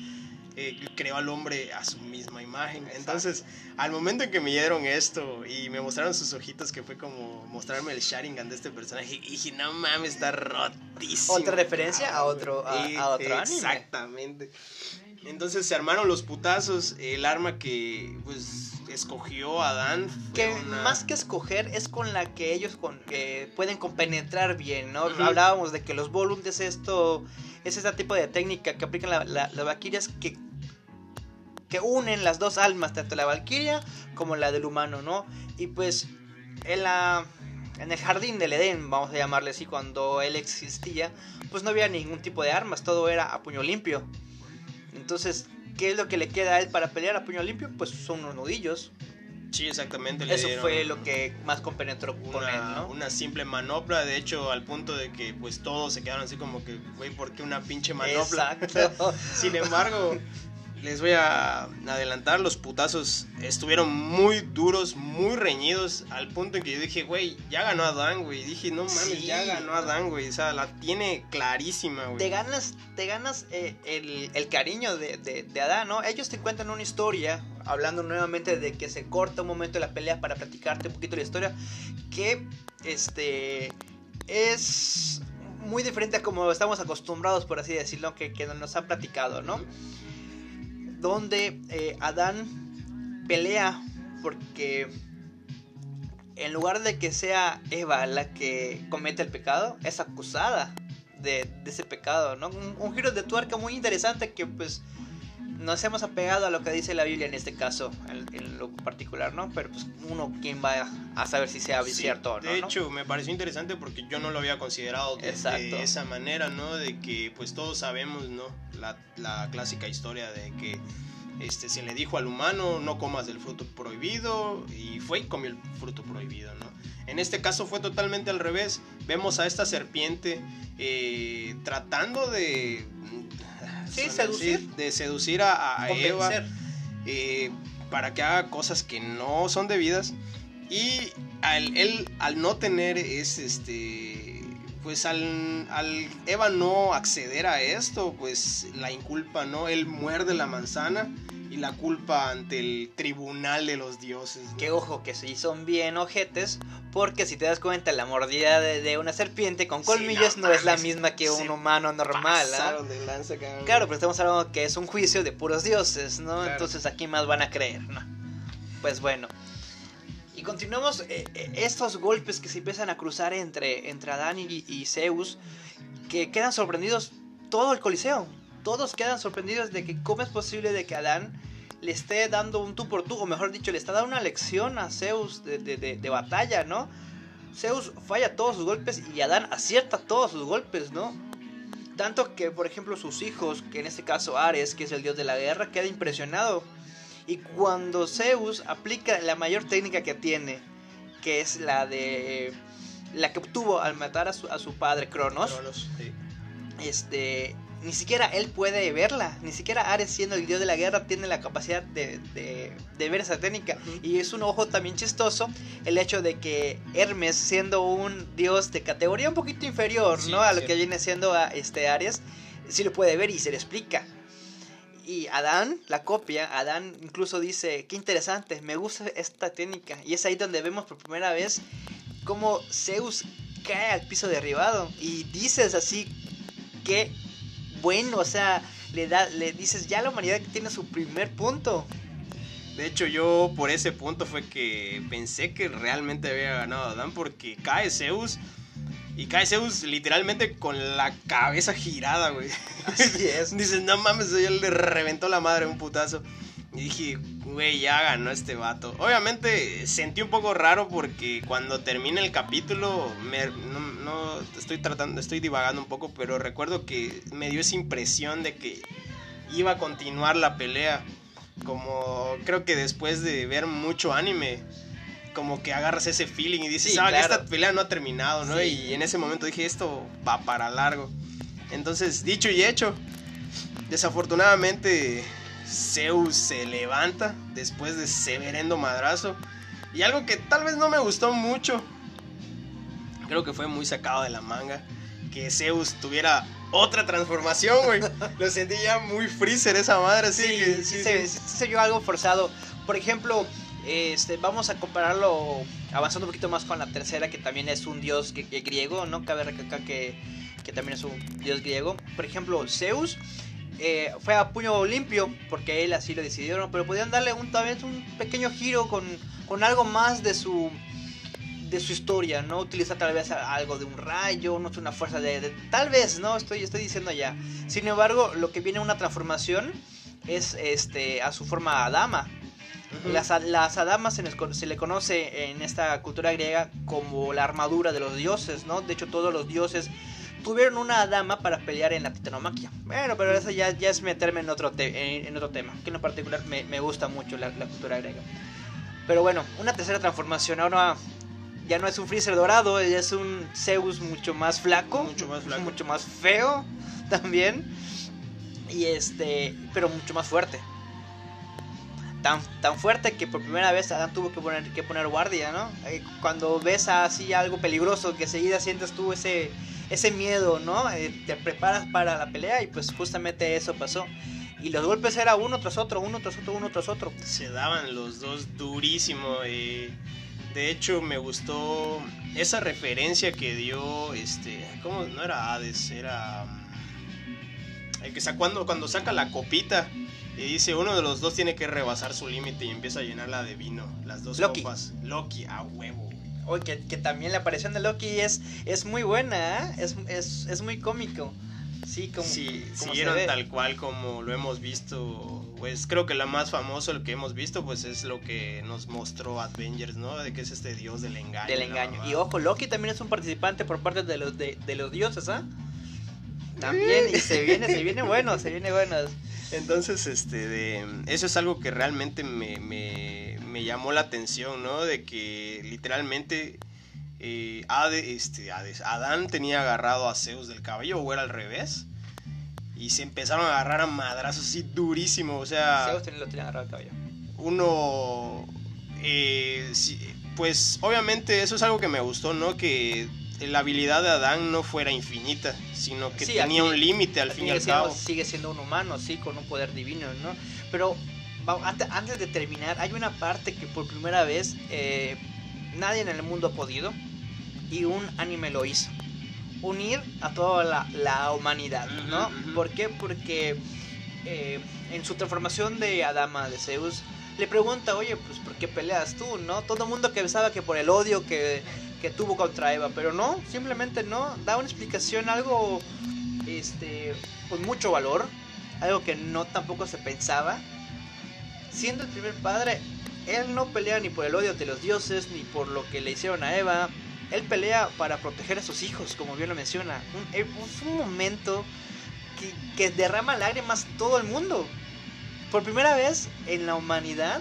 A: eh, creó al hombre a su misma imagen. Entonces, al momento en que me dieron esto y me mostraron sus ojitos, que fue como mostrarme el Sharingan de este personaje, y dije, no mames, está rotísimo.
B: Otra referencia a otro- a- a otro anime.
A: Entonces se armaron los putazos. El arma que pues escogió Adán.
B: Que
A: una-
B: más que escoger es con la que ellos con, eh, pueden compenetrar bien, ¿no? Hablábamos de que los volumes es esto, es este tipo de técnica que aplican la- la- las valquirias que, que unen las dos almas, tanto la valquiria como la del humano, ¿no? Y pues en la en el jardín del Edén, vamos a llamarle así, cuando él existía, pues no había ningún tipo de armas, todo era a puño limpio. Entonces, ¿qué es lo que le queda a él para pelear a puño limpio? Pues son unos nudillos.
A: Sí, exactamente. le
B: Eso
A: dieron
B: fue lo que más compenetró con
A: una,
B: él, ¿no?
A: una simple manopla. De hecho, al punto de que pues todos se quedaron así como que, güey, ¿por qué una pinche manopla?
B: Exacto.
A: Sin embargo, les voy a adelantar, los putazos estuvieron muy duros, muy reñidos, al punto en que yo dije, güey, ya ganó Adán, güey. Dije, no mames,
B: Sí.
A: ya ganó Adán, güey. O sea, la tiene clarísima,
B: Te
A: güey.
B: ganas, te ganas eh, el, el cariño de, de, de Adán, ¿no? Ellos te cuentan una historia, hablando nuevamente de que se corta un momento de la pelea para platicarte un poquito la historia, que este es muy diferente a como estamos acostumbrados, por así decirlo, que, que nos han platicado, ¿no? Donde eh, Adán pelea porque en lugar de que sea Eva la que comete el pecado, es acusada de, ese pecado, ¿no? Un, un giro de tuerca muy interesante que pues nos hemos apegado a lo que dice la Biblia en este caso, en, en lo particular, ¿no? Pero pues uno, ¿quién va a saber si sea
A: Sí,
B: cierto o no?
A: de
B: no?
A: hecho, me pareció interesante porque yo no lo había considerado de, esa manera, ¿no? De que pues todos sabemos, ¿no? La, la clásica historia de que este, se le dijo al humano no comas del fruto prohibido y fue y comió el fruto prohibido, ¿no? En este caso fue totalmente al revés. Vemos a esta serpiente eh, tratando de...
B: Sí, seducir.
A: De seducir a, a Eva eh, para que haga cosas que no son debidas. Y al, él al no tener es este pues al, al Eva no acceder a esto pues la inculpa no él muerde la manzana y la culpa ante el tribunal de los dioses ¿no?
B: Que ojo, que sí son bien ojetes, porque si te das cuenta, la mordida de, de una serpiente con
A: Sí,
B: colmillos
A: no
B: no, es la misma que un humano normal, ¿ah?
A: De lanza.
B: Claro, pero estamos hablando que es un juicio de puros dioses, ¿no?
A: Claro.
B: Entonces aquí más van a creer, ¿no? Pues bueno. Y continuamos eh, eh, estos golpes que se empiezan a cruzar entre, entre Adán y, y Zeus, que quedan sorprendidos todo el Coliseo. Todos quedan sorprendidos de que cómo es posible de que Adán le esté dando un tú por tú, o mejor dicho, le está dando una lección a Zeus de, de- de- de batalla, ¿no? Zeus falla todos sus golpes y Adán acierta todos sus golpes, ¿no? Tanto que, por ejemplo, sus hijos, que en este caso Ares, que es el dios de la guerra, queda impresionado. Y cuando Zeus aplica la mayor técnica que tiene, que es la de la que obtuvo al matar a su, a su padre Cronos,
A: Cronos, sí.
B: este, ni siquiera él puede verla, ni siquiera Ares siendo el dios de la guerra tiene la capacidad de, de- de ver esa técnica. Y es un ojo también chistoso el hecho de que Hermes, siendo un dios de categoría un poquito inferior,
A: Sí,
B: ¿no? A lo
A: sí.
B: que viene siendo a este Ares, sí lo puede ver y se le explica. Y Adán, la copia, Adán incluso dice, qué interesante, me gusta esta técnica. Y es ahí donde vemos por primera vez cómo Zeus cae al piso derribado. Y dices así, qué bueno, o sea, le, da, le dices, ya la humanidad tiene su primer punto.
A: De hecho, yo por ese punto fue que pensé que realmente había ganado Adán porque cae Zeus y cae Zeus literalmente con la cabeza girada, güey.
B: Así es.
A: Dices, no mames, ya le reventó la madre un putazo. Y dije, güey, ya ganó este vato. Obviamente sentí un poco raro porque cuando termina el capítulo, me- no, no- estoy tratando, estoy divagando un poco, pero recuerdo que me dio esa impresión de que iba a continuar la pelea. Como creo que después de ver mucho anime, como que agarras ese feeling y dices,
B: Sí,
A: ah,
B: claro.
A: esta pelea no ha terminado, ¿no?
B: Sí.
A: Y en ese momento dije, esto va para largo. Entonces, dicho y hecho, desafortunadamente Zeus se levanta después de severendo madrazo. Y algo que tal vez no me gustó mucho, creo que fue muy sacado de la manga, que Zeus tuviera otra transformación, güey. Lo sentí ya muy freezer esa madre,
B: Sí, sí,
A: sí,
B: se,
A: sí.
B: sí se vio algo forzado. Por ejemplo, este, vamos a compararlo avanzando un poquito más con la tercera, que también es un dios gr- gr- griego, ¿no? Cabe recalcar que, que también es un dios griego. Por ejemplo, Zeus eh, fue a puño limpio, porque él así lo decidió, ¿no? pero podían darle un, tal vez un pequeño giro con, con algo más de su de su historia, ¿no? Utilizar tal vez algo de un rayo, no es una fuerza de, Tal vez, ¿no? Estoy, estoy diciendo ya. Sin embargo, lo que viene una transformación es este a su forma Adama. las, las, adamas se, se, le conoce en esta cultura griega como la armadura de los dioses, ¿no? De hecho, todos los dioses tuvieron una dama para pelear en la titanomaquia. Bueno, pero eso ya, ya es meterme en otro, en, otro tema, que en particular me, me gusta mucho la, la, cultura griega. Pero bueno, una tercera transformación. Ahora ya no es un Freezer dorado, ya es un Zeus mucho más flaco.
A: Mucho más flaco.
B: Mucho más feo también. Y este, pero mucho más fuerte. Tan, tan fuerte que por primera vez Adán tuvo que poner, que poner guardia, ¿no? Eh, cuando ves así algo peligroso, que seguida sientes tú ese, ese miedo, ¿no? Eh, te preparas para la pelea y pues justamente eso pasó. Y los golpes era uno tras otro, uno tras otro, uno tras otro.
A: Se daban los dos durísimo. Eh. De hecho, me gustó esa referencia que dio, este, ¿cómo? No era Hades, era... Mm, el que cuando, cuando saca la copita y dice uno de los dos tiene que rebasar su límite y empieza a llenarla de vino. Las dos
B: Loki.
A: copas. Loki, a huevo.
B: Oye, que, que, también la aparición de Loki es, es muy buena, ¿eh? es, es, es, muy cómico. Sí, como,
A: sí, siguieron tal cual como lo hemos visto. Pues creo que la más famoso, el que hemos visto, pues es lo que nos mostró Avengers, ¿no? De que es este dios del engaño.
B: Del engaño. Y ojo, Loki también es un participante por parte de los, de, de los dioses, ¿ah? También, y se viene, se viene bueno, se viene bueno.
A: Entonces, este, de, eso es algo que realmente me, me, me llamó la atención, ¿no? De que literalmente eh, este, Adán tenía agarrado a Zeus del cabello o era al revés. Y se empezaron a agarrar a madrazos así durísimo. O sea.
B: Zeus lo tenía agarrado al cabello.
A: Uno. Eh, pues obviamente eso es algo que me gustó, ¿no? Que la habilidad de Adán no fuera infinita, sino que tenía un límite al fin y al cabo.
B: Sigue siendo un humano, sí, con un poder divino, ¿no? Pero antes de terminar, hay una parte que por primera vez eh, nadie en el mundo ha podido y un anime lo hizo. Unir a toda la, humanidad, ¿no? ¿Por qué? Porque eh, en su transformación de Adama, de Zeus, le pregunta, oye, pues ¿por qué peleas tú, no? Todo el mundo que pensaba que por el odio que, que tuvo contra Eva, pero no, simplemente no, da una explicación, algo, este, con mucho valor, algo que no tampoco se pensaba. Siendo el primer padre, él no pelea ni por el odio de los dioses, ni por lo que le hicieron a Eva, él pelea para proteger a sus hijos, como bien lo menciona. Un, eh, un momento que, que derrama lágrimas todo el mundo. Por primera vez en la humanidad,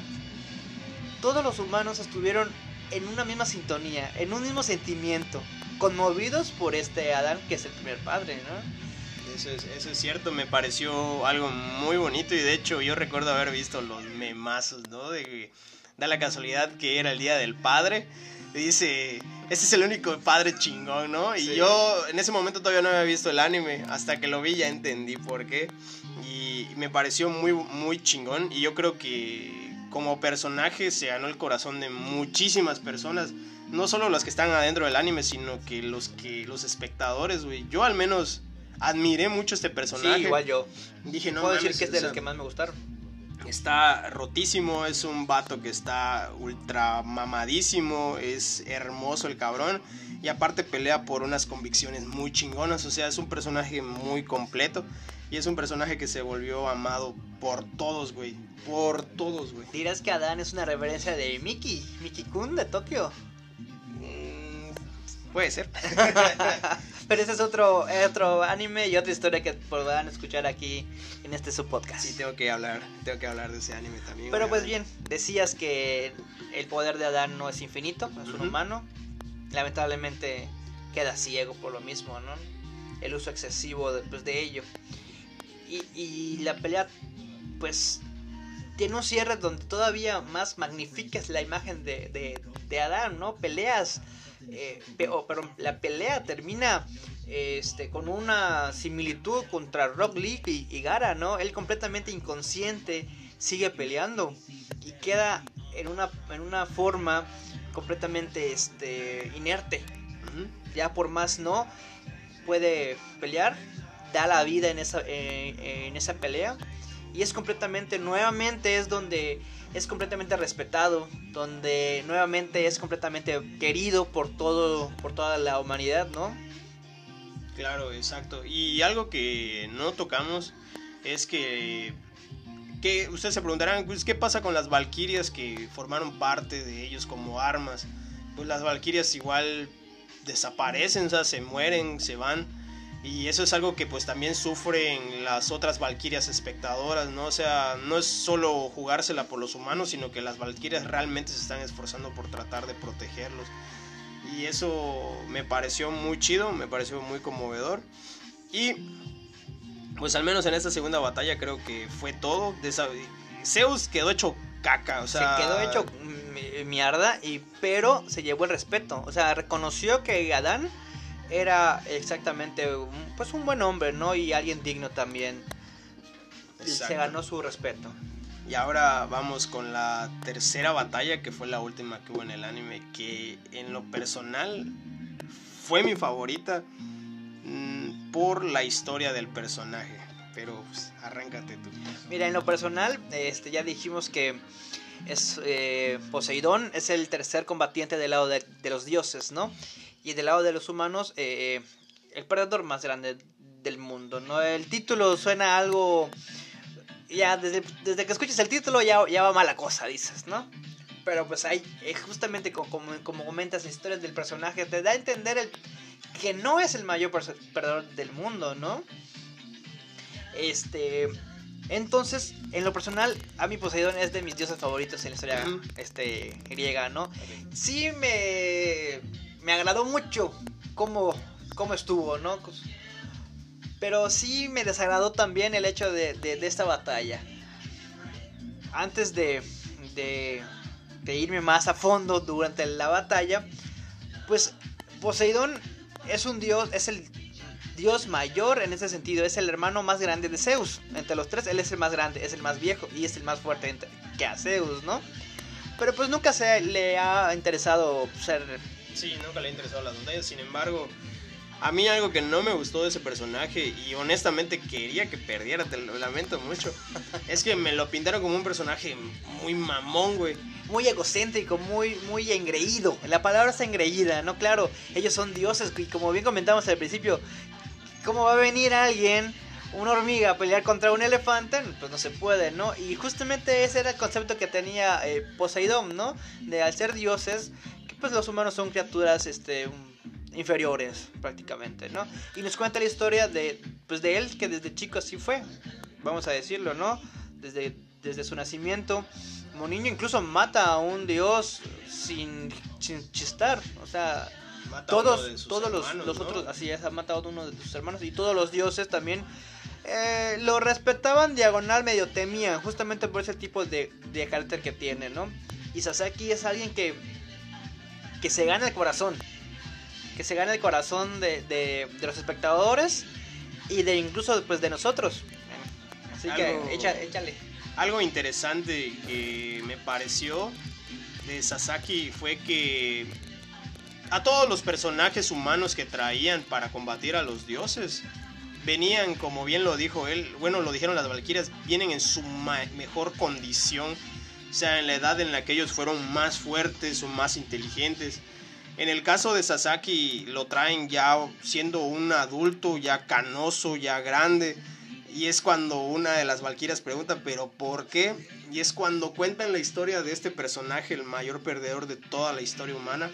B: todos los humanos estuvieron en una misma sintonía, en un mismo sentimiento, conmovidos por este Adán que es el primer padre, ¿no?
A: Eso es, eso es cierto, me pareció algo muy bonito y de hecho yo recuerdo haber visto los memazos, ¿no? De, da la casualidad que era el Día del Padre dice, este es el único padre chingón, ¿no? Y yo en ese momento todavía no había visto el anime, hasta que lo vi ya entendí por qué. Y me pareció muy, muy chingón. Y yo creo que como personaje se ganó el corazón de muchísimas personas. No solo las que están adentro del anime, sino que los que los espectadores, güey. Yo al menos admiré mucho este personaje.
B: Sí, igual yo.
A: Dije, no
B: Puedo decir que es de los que más me gustaron
A: está rotísimo, es un vato que está ultra mamadísimo, es hermoso el cabrón y aparte pelea por unas convicciones muy chingonas, o sea, es un personaje muy completo y es un personaje que se volvió amado por todos, güey, por todos, güey.
B: Dirás que Adán es una referencia de Mickey, Mickey Kun de Tokio.
A: Puede ser.
B: Pero ese es otro, otro anime y otra historia que podrán escuchar aquí en este subpodcast.
A: Sí, tengo que hablar, tengo que hablar de ese anime también.
B: Pero pues bien, decías que el poder de Adán no es infinito, es un humano. Lamentablemente queda ciego por lo mismo, ¿no? El uso excesivo de, pues, de ello. Y, y la pelea, pues, tiene un cierre donde todavía más magnificas la imagen de, de, de Adán, ¿no? Peleas eh, pero, la pelea termina este, con una similitud contra Rock Lee y, Gara, ¿no? Él completamente inconsciente sigue peleando y queda en una, en una forma completamente este, inerte. Ya por más no puede pelear da la vida en esa, eh, en esa pelea. Y es completamente, nuevamente es donde es completamente respetado, donde nuevamente es completamente querido por todo, por toda la humanidad, ¿no?
A: Claro, exacto. Y algo que no tocamos es que que ustedes se preguntarán, pues, ¿qué pasa con las valquirias que formaron parte de ellos como armas? Pues las valquirias igual desaparecen, o se mueren, se van. Y eso es algo que pues también sufren las otras valquirias espectadoras, ¿no? O sea, no es solo jugársela por los humanos, sino que las valquirias realmente se están esforzando por tratar de protegerlos. Y eso me pareció muy chido, me pareció muy conmovedor. Y pues al menos en esta segunda batalla creo que fue todo. Zeus quedó hecho caca, o sea...
B: Se quedó hecho mierda, y, pero se llevó el respeto. O sea, reconoció que Adán era exactamente un, pues un buen hombre, ¿no? Y alguien digno también. Se ganó su respeto.
A: Y ahora vamos con la tercera batalla, que fue la última que hubo en el anime, que en lo personal fue mi favorita mm, por la historia del personaje. Pero pues, arráncate tú.
B: Mira, en lo personal, este, ya dijimos que es eh, Poseidón es el tercer combatiente del lado de, los dioses, ¿no? Y del lado de los humanos, eh, el perdedor más grande del mundo, ¿no? El título suena algo... Ya desde, desde que escuches el título ya, ya va mala cosa, dices, ¿no? Pero pues hay, eh, justamente como, como, comentas la historia del personaje, te da a entender el, que no es el mayor perdedor del mundo, ¿no? Este, entonces, en lo personal, a mi Poseidón es de mis dioses favoritos en la historia este, griega, ¿no? Sí me, me agradó mucho cómo, cómo estuvo, ¿no? Pero sí me desagradó también el hecho de, de, esta batalla. Antes de, de, de irme más a fondo durante la batalla, pues Poseidón es un dios, es el dios mayor en ese sentido, es el hermano más grande de Zeus. Entre los tres, él es el más grande, es el más viejo y es el más fuerte que a Zeus, ¿no? Pero pues nunca se le ha interesado ser...
A: Sí, nunca le ha interesado las batallas, sin embargo, a mí algo que no me gustó de ese personaje y honestamente quería que perdiera, te lo lamento mucho, es que me lo pintaron como un personaje muy mamón, güey.
B: Muy egocéntrico, muy, muy engreído. La palabra es engreída, ¿no? Claro, ellos son dioses y como bien comentamos al principio, ¿Cómo va a venir alguien, una hormiga, a pelear contra un elefante? Pues no se puede, ¿no? Y justamente ese era el concepto que tenía eh, Poseidón, ¿no? De al ser dioses, pues los humanos son criaturas, este inferiores prácticamente, ¿no? Y nos cuenta la historia de, pues de él que desde chico así fue, vamos a decirlo, ¿no? Desde, desde su nacimiento, como niño incluso mata a un dios sin, sin chistar, o sea, todos, todos los, otros, así es, ha matado a uno de sus hermanos y todos los dioses también eh, lo respetaban diagonal, medio temían, justamente por ese tipo de, de carácter que tiene, ¿no? Y Sasaki es alguien que, que se gana el corazón, que se gana el corazón de, de, los espectadores y de incluso pues, de nosotros. Así que échale.
A: Algo interesante que me pareció de Sasaki fue que a todos los personajes humanos que traían para combatir a los dioses. Venían, como bien lo dijo él, bueno, lo dijeron las Valquirias, vienen en su mejor condición, sea, en la edad en la que ellos fueron más fuertes o más inteligentes. En el caso de Sasaki lo traen ya siendo un adulto, ya canoso, ya grande. Y es cuando una de las Valquirias pregunta, ¿pero por qué? Y es cuando cuentan la historia de este personaje, el mayor perdedor de toda la historia humana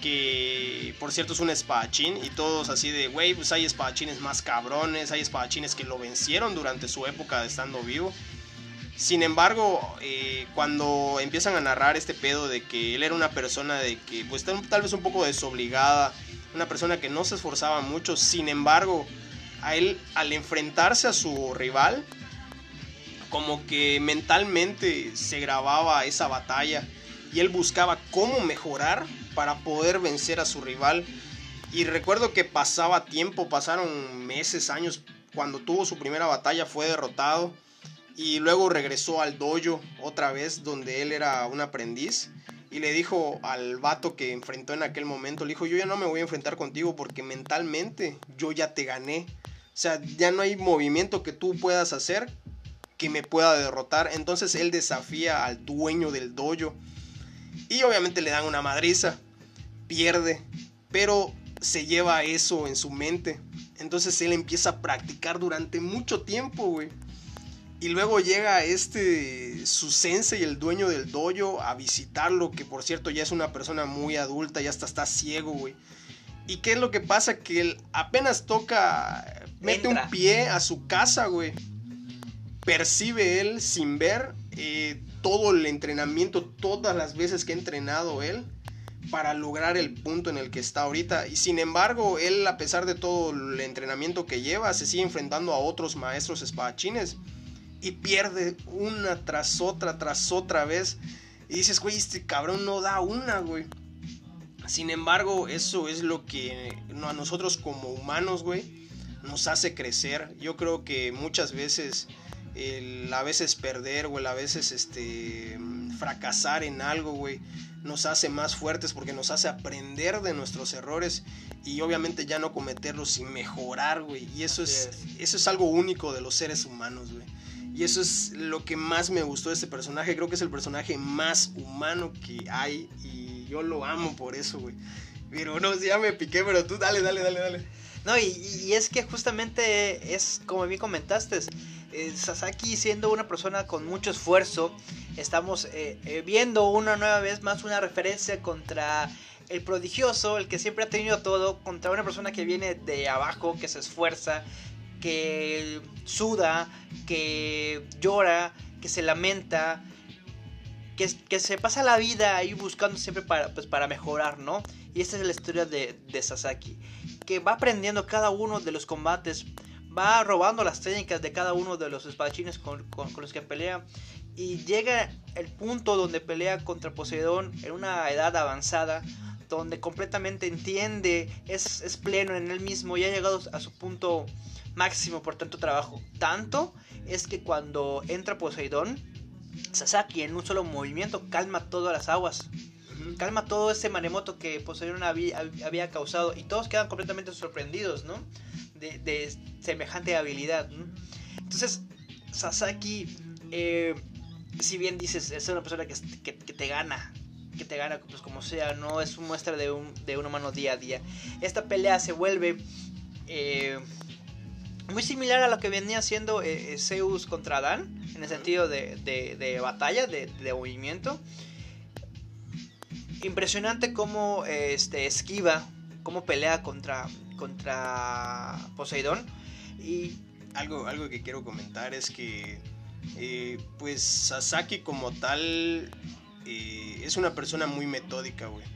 A: que por cierto es un espadachín y todos así de, güey, pues hay espadachines más cabrones, hay espadachines que lo vencieron durante su época de estando vivo. Sin embargo, eh, cuando empiezan a narrar este pedo de que él era una persona de que, pues tal vez un poco desobligada, una persona que no se esforzaba mucho, sin embargo, a él al enfrentarse a su rival, como que mentalmente se grababa esa batalla y él buscaba cómo mejorar para poder vencer a su rival. Y recuerdo que pasaba tiempo, pasaron meses, años, cuando tuvo su primera batalla fue derrotado y luego regresó al dojo otra vez donde él era un aprendiz y le dijo al vato que enfrentó en aquel momento, le dijo, yo ya no me voy a enfrentar contigo porque mentalmente yo ya te gané. O sea, ya no hay movimiento que tú puedas hacer que me pueda derrotar. Entonces él desafía al dueño del dojo. Y obviamente le dan una madriza. Pierde. Pero se lleva eso en su mente. Entonces él empieza a practicar durante mucho tiempo, güey. Y luego llega este su sensei, el dueño del dojo, a visitarlo, que por cierto ya es una persona muy adulta, ya hasta está ciego, güey. ¿Y qué es lo que pasa? Que él apenas toca, mete un pie a su casa, güey. Percibe él sin ver eh, todo el entrenamiento, todas las veces que ha entrenado él para lograr el punto en el que está ahorita. Y sin embargo, él, a pesar de todo el entrenamiento que lleva, se sigue enfrentando a otros maestros espadachines y pierde una tras otra, tras otra vez. Y dices, güey, este cabrón no da una, güey. Sin embargo, eso es lo que a nosotros como humanos, güey, nos hace crecer. Yo creo que muchas veces el a veces perder o el a veces este fracasar en algo, güey, nos hace más fuertes porque nos hace aprender de nuestros errores y obviamente ya no cometerlos y mejorar, güey. Y eso es, eso es algo único de los seres humanos, güey. Y eso es lo que más me gustó de este personaje. Creo que es el personaje más humano que hay. Y yo lo amo por eso, güey. Pero no, ya me piqué, pero tú dale, dale, dale, dale.
B: No, y, es que justamente es como bien comentaste. Eh, Sasaki siendo una persona con mucho esfuerzo, estamos eh, eh, viendo una nueva vez más una referencia contra el prodigioso, el que siempre ha tenido todo, contra una persona que viene de abajo, que se esfuerza, que suda, que llora, que se lamenta, que, que, se pasa la vida ahí buscando siempre para, pues, para mejorar, ¿no? Y esta es la historia de, de, Sasaki, que va aprendiendo cada uno de los combates, va robando las técnicas de cada uno de los espadachines con, con, con los que pelea, y llega el punto donde pelea contra Poseidón en una edad avanzada, donde completamente entiende, es, es pleno en él mismo y ha llegado a su punto máximo por tanto trabajo. Tanto es que cuando entra Poseidón, Sasaki en un solo movimiento calma todas las aguas. Calma todo ese maremoto que Poseidón había, había causado. Y todos quedan completamente sorprendidos, ¿no? De, semejante habilidad. Entonces, Sasaki, eh, si bien dices, es una persona que, que, te gana, que te gana, pues como sea, no es una muestra de un, de un humano día a día. Esta pelea se vuelve eh, muy similar a lo que venía haciendo eh, eh, Zeus contra Adán, en el sentido de, batalla, de, movimiento. Impresionante cómo este, esquiva, cómo pelea contra, contra Poseidón. Y
A: algo, algo que quiero comentar es que, eh, pues, Sasaki como tal es una persona muy metódica, güey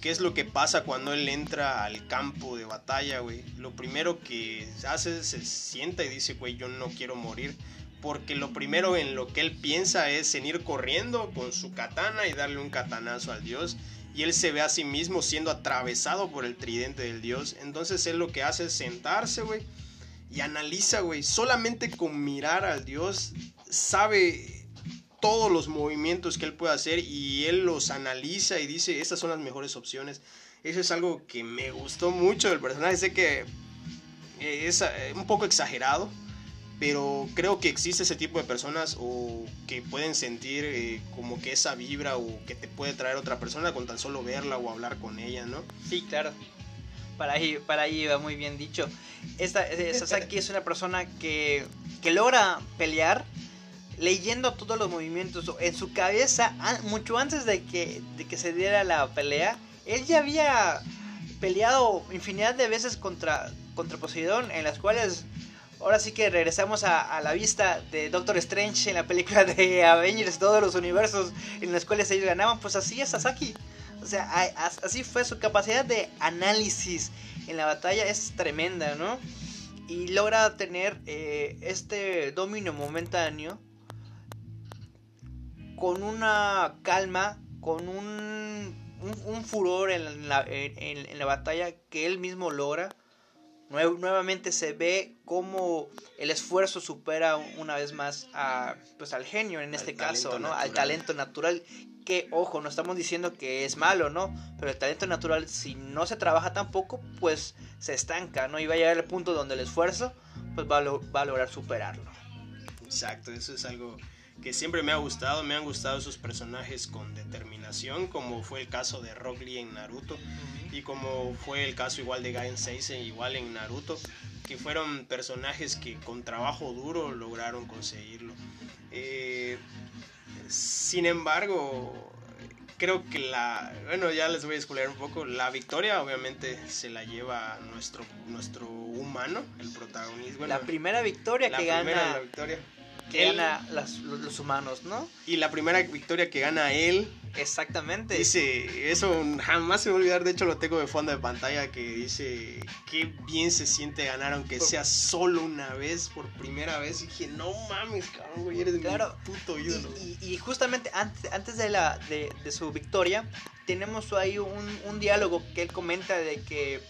A: qué es lo que pasa cuando él entra al campo de batalla, güey. Lo primero que hace se sienta y dice, güey, yo no quiero morir. Porque lo primero en lo que él piensa es en ir corriendo con su katana y darle un katanazo al dios. Y él se ve a sí mismo siendo atravesado por el tridente del dios. Entonces él lo que hace es sentarse, güey. Y analiza, güey. Solamente con mirar al dios sabe todos los movimientos que él puede hacer y él los analiza y dice, estas son las mejores opciones. Eso es algo que me gustó mucho del personaje. Sé que eh, es eh, un poco exagerado, pero creo que existe ese tipo de personas o que pueden sentir eh, como que esa vibra o que te puede traer otra persona con tan solo verla o hablar con ella, ¿no?
B: Sí, claro. Para ahí, para ahí va muy bien dicho. Esta, Sasaki es una persona que, que logra pelear leyendo todos los movimientos en su cabeza, mucho antes de que, de que se diera la pelea, él ya había peleado infinidad de veces contra, contra Poseidón, en las cuales ahora sí que regresamos a, la vista de Doctor Strange en la película de Avengers, todos los universos en los cuales ellos ganaban, pues así es Sasaki. O sea, así fue su capacidad de análisis en la batalla, es tremenda, ¿no? Y logra tener eh, este dominio momentáneo con una calma, con un, un, furor en la, en, la, batalla que él mismo logra, nuevamente se ve cómo el esfuerzo supera una vez más a, pues, al genio en este caso, ¿no? Al talento natural. Que, ojo, no estamos diciendo que es malo, ¿no? Pero el talento natural, si no se trabaja tampoco, pues se estanca, ¿no? Y va a llegar al punto donde el esfuerzo, pues va a, lograr superarlo.
A: Exacto, eso es algo que siempre me ha gustado, me han gustado esos personajes con determinación, como fue el caso de Rock Lee en Naruto y como fue el caso igual de Gaen Seisen igual en Naruto, que fueron personajes que con trabajo duro lograron conseguirlo. Eh, sin embargo, creo que la, bueno, ya les voy a explicar un poco, la victoria obviamente se la lleva nuestro, nuestro humano, el protagonismo.
B: la primera victoria que gana. La victoria que gana los humanos, ¿no?
A: Y la primera victoria que gana él.
B: Exactamente.
A: Dice, eso jamás se me va a olvidar, de hecho lo tengo de fondo de pantalla, que dice, qué bien se siente ganar, aunque sea solo una vez, por primera vez. Y dije, no mames, cabrón, güey, eres claro. mi puto ídolo.
B: Y, justamente antes, antes de, la, de, de, su victoria, tenemos ahí un, un diálogo que él comenta de que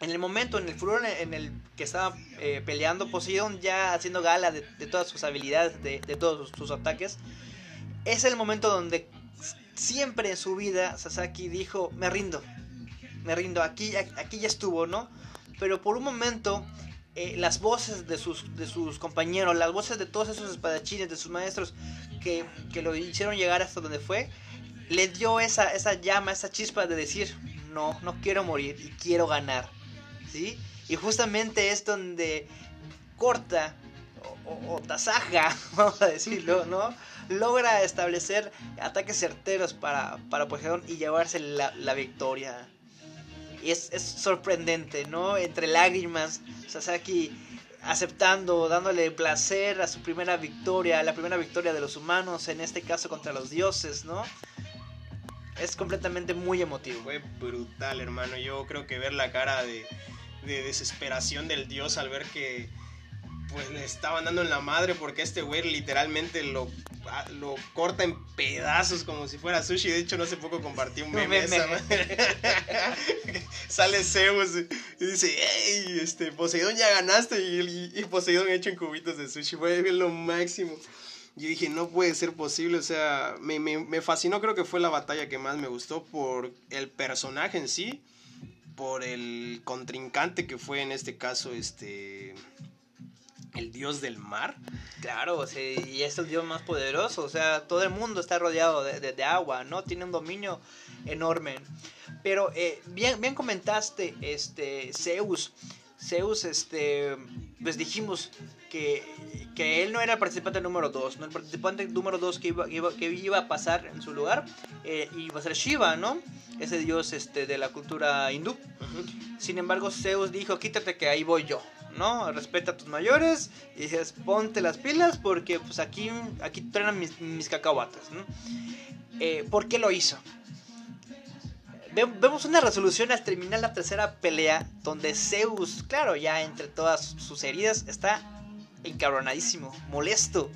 B: en el momento, en el furor en el que estaba eh, peleando Poseidon, ya haciendo gala de, todas sus habilidades, de, todos sus, ataques, es el momento donde siempre en su vida Sasaki dijo, me rindo, me rindo, aquí, aquí ya estuvo, ¿no? Pero por un momento, eh, las voces de sus, de sus compañeros, las voces de todos esos espadachines, de sus maestros, que, que lo hicieron llegar hasta donde fue, le dio esa, esa llama, esa chispa de decir, no, no quiero morir y quiero ganar. ¿Sí? Y justamente es donde corta o, tasaja, vamos a decirlo, ¿no? Logra establecer ataques certeros para, para y llevarse la, victoria. Y es, es, sorprendente, ¿no? Entre lágrimas, Sasaki aceptando, dándole placer a su primera victoria, la primera victoria de los humanos, en este caso contra los dioses, ¿no? Es completamente muy emotivo.
A: Fue brutal, hermano. Yo creo que ver la cara de, de desesperación del dios al ver que pues le estaban dando en la madre porque este güey literalmente lo, ah, lo corta en pedazos como si fuera sushi. De hecho, no hace poco compartí un meme. Sale Zeus y dice, hey, este, Poseidón ya ganaste y, y, Poseidón hecho en cubitos de sushi. Fue lo máximo. Yo dije, no puede ser posible, o sea, me, me, me fascinó, creo que fue la batalla que más me gustó por el personaje en sí por el contrincante que fue en este caso este el dios del mar.
B: Claro, y es el dios más poderoso, o sea, todo el mundo está rodeado de, agua, ¿no? Tiene un dominio enorme. Pero eh, bien, bien comentaste, este, Zeus. Zeus, este, pues dijimos que, que él no era el participante número 2, ¿no? El participante número 2 que iba, que iba a pasar en su lugar eh, iba a ser Shiva, ¿no? Ese dios este, de la cultura hindú. Sin embargo, Zeus dijo, quítate que ahí voy yo, ¿no? Respeta a tus mayores y dices, ponte las pilas porque pues aquí, aquí trenan mis, mis cacahuatas, ¿no? Eh, ¿Por qué lo hizo? Vemos una resolución al terminar la tercera pelea donde Zeus, claro, ya entre todas sus heridas, está encabronadísimo, molesto.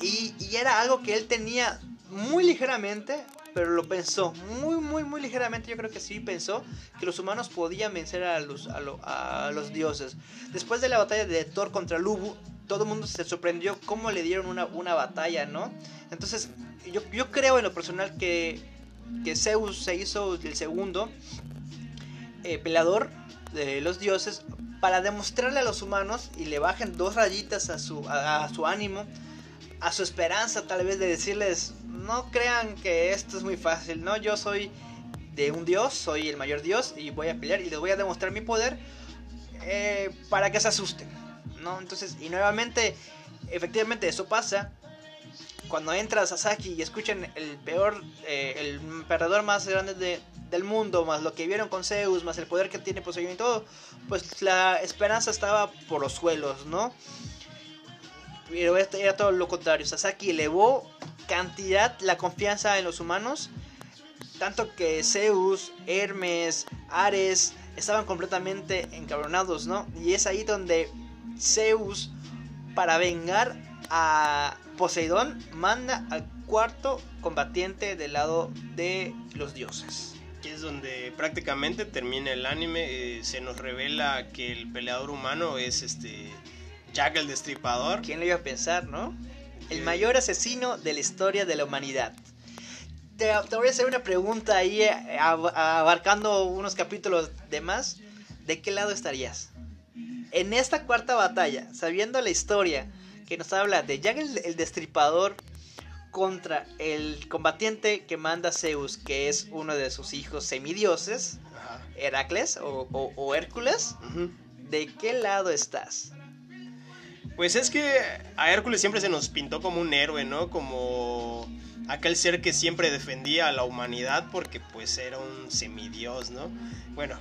B: y, y, era algo que él tenía muy ligeramente, pero lo pensó muy, muy, muy ligeramente. Yo creo que sí pensó que los humanos podían vencer a los, a, los dioses. Después de la batalla de Thor contra Lubu, todo el mundo se sorprendió cómo le dieron una, una batalla, ¿no? Entonces, yo, yo creo en lo personal que que Zeus se hizo el segundo eh, peleador de los dioses para demostrarle a los humanos y le bajen dos rayitas a su, a, su ánimo, a su esperanza tal vez de decirles, no crean que esto es muy fácil, no, yo soy de un dios, soy el mayor dios y voy a pelear y les voy a demostrar mi poder eh, para que se asusten, ¿no? Entonces, y nuevamente, efectivamente eso pasa, cuando entra Sasaki y escuchan el peor, eh, el perdedor más grande del mundo, más lo que vieron con Zeus, más el poder que tiene Poseidón y todo, pues la esperanza estaba por los suelos, ¿no? Pero este era todo lo contrario. Sasaki elevó cantidad la confianza en los humanos, tanto que Zeus, Hermes, Ares estaban completamente encabronados, ¿no? Y es ahí donde Zeus, para vengar a Poseidón manda al cuarto combatiente del lado de los dioses.
A: que es donde prácticamente termina el anime. Eh, se nos revela que el peleador humano es este Jack el Destripador.
B: ¿Quién lo iba a pensar, no? El mayor asesino de la historia de la humanidad. Te, voy a hacer una pregunta ahí, eh, abarcando unos capítulos de más. ¿De qué lado estarías? En esta cuarta batalla, sabiendo la historia que nos habla de Jack el Destripador contra el combatiente que manda Zeus, que es uno de sus hijos semidioses, Heracles o, Hércules, ¿de qué lado estás?
A: Pues es que a Hércules siempre se nos pintó como un héroe, ¿no? Como aquel ser que siempre defendía a la humanidad porque pues era un semidios, ¿no? Bueno,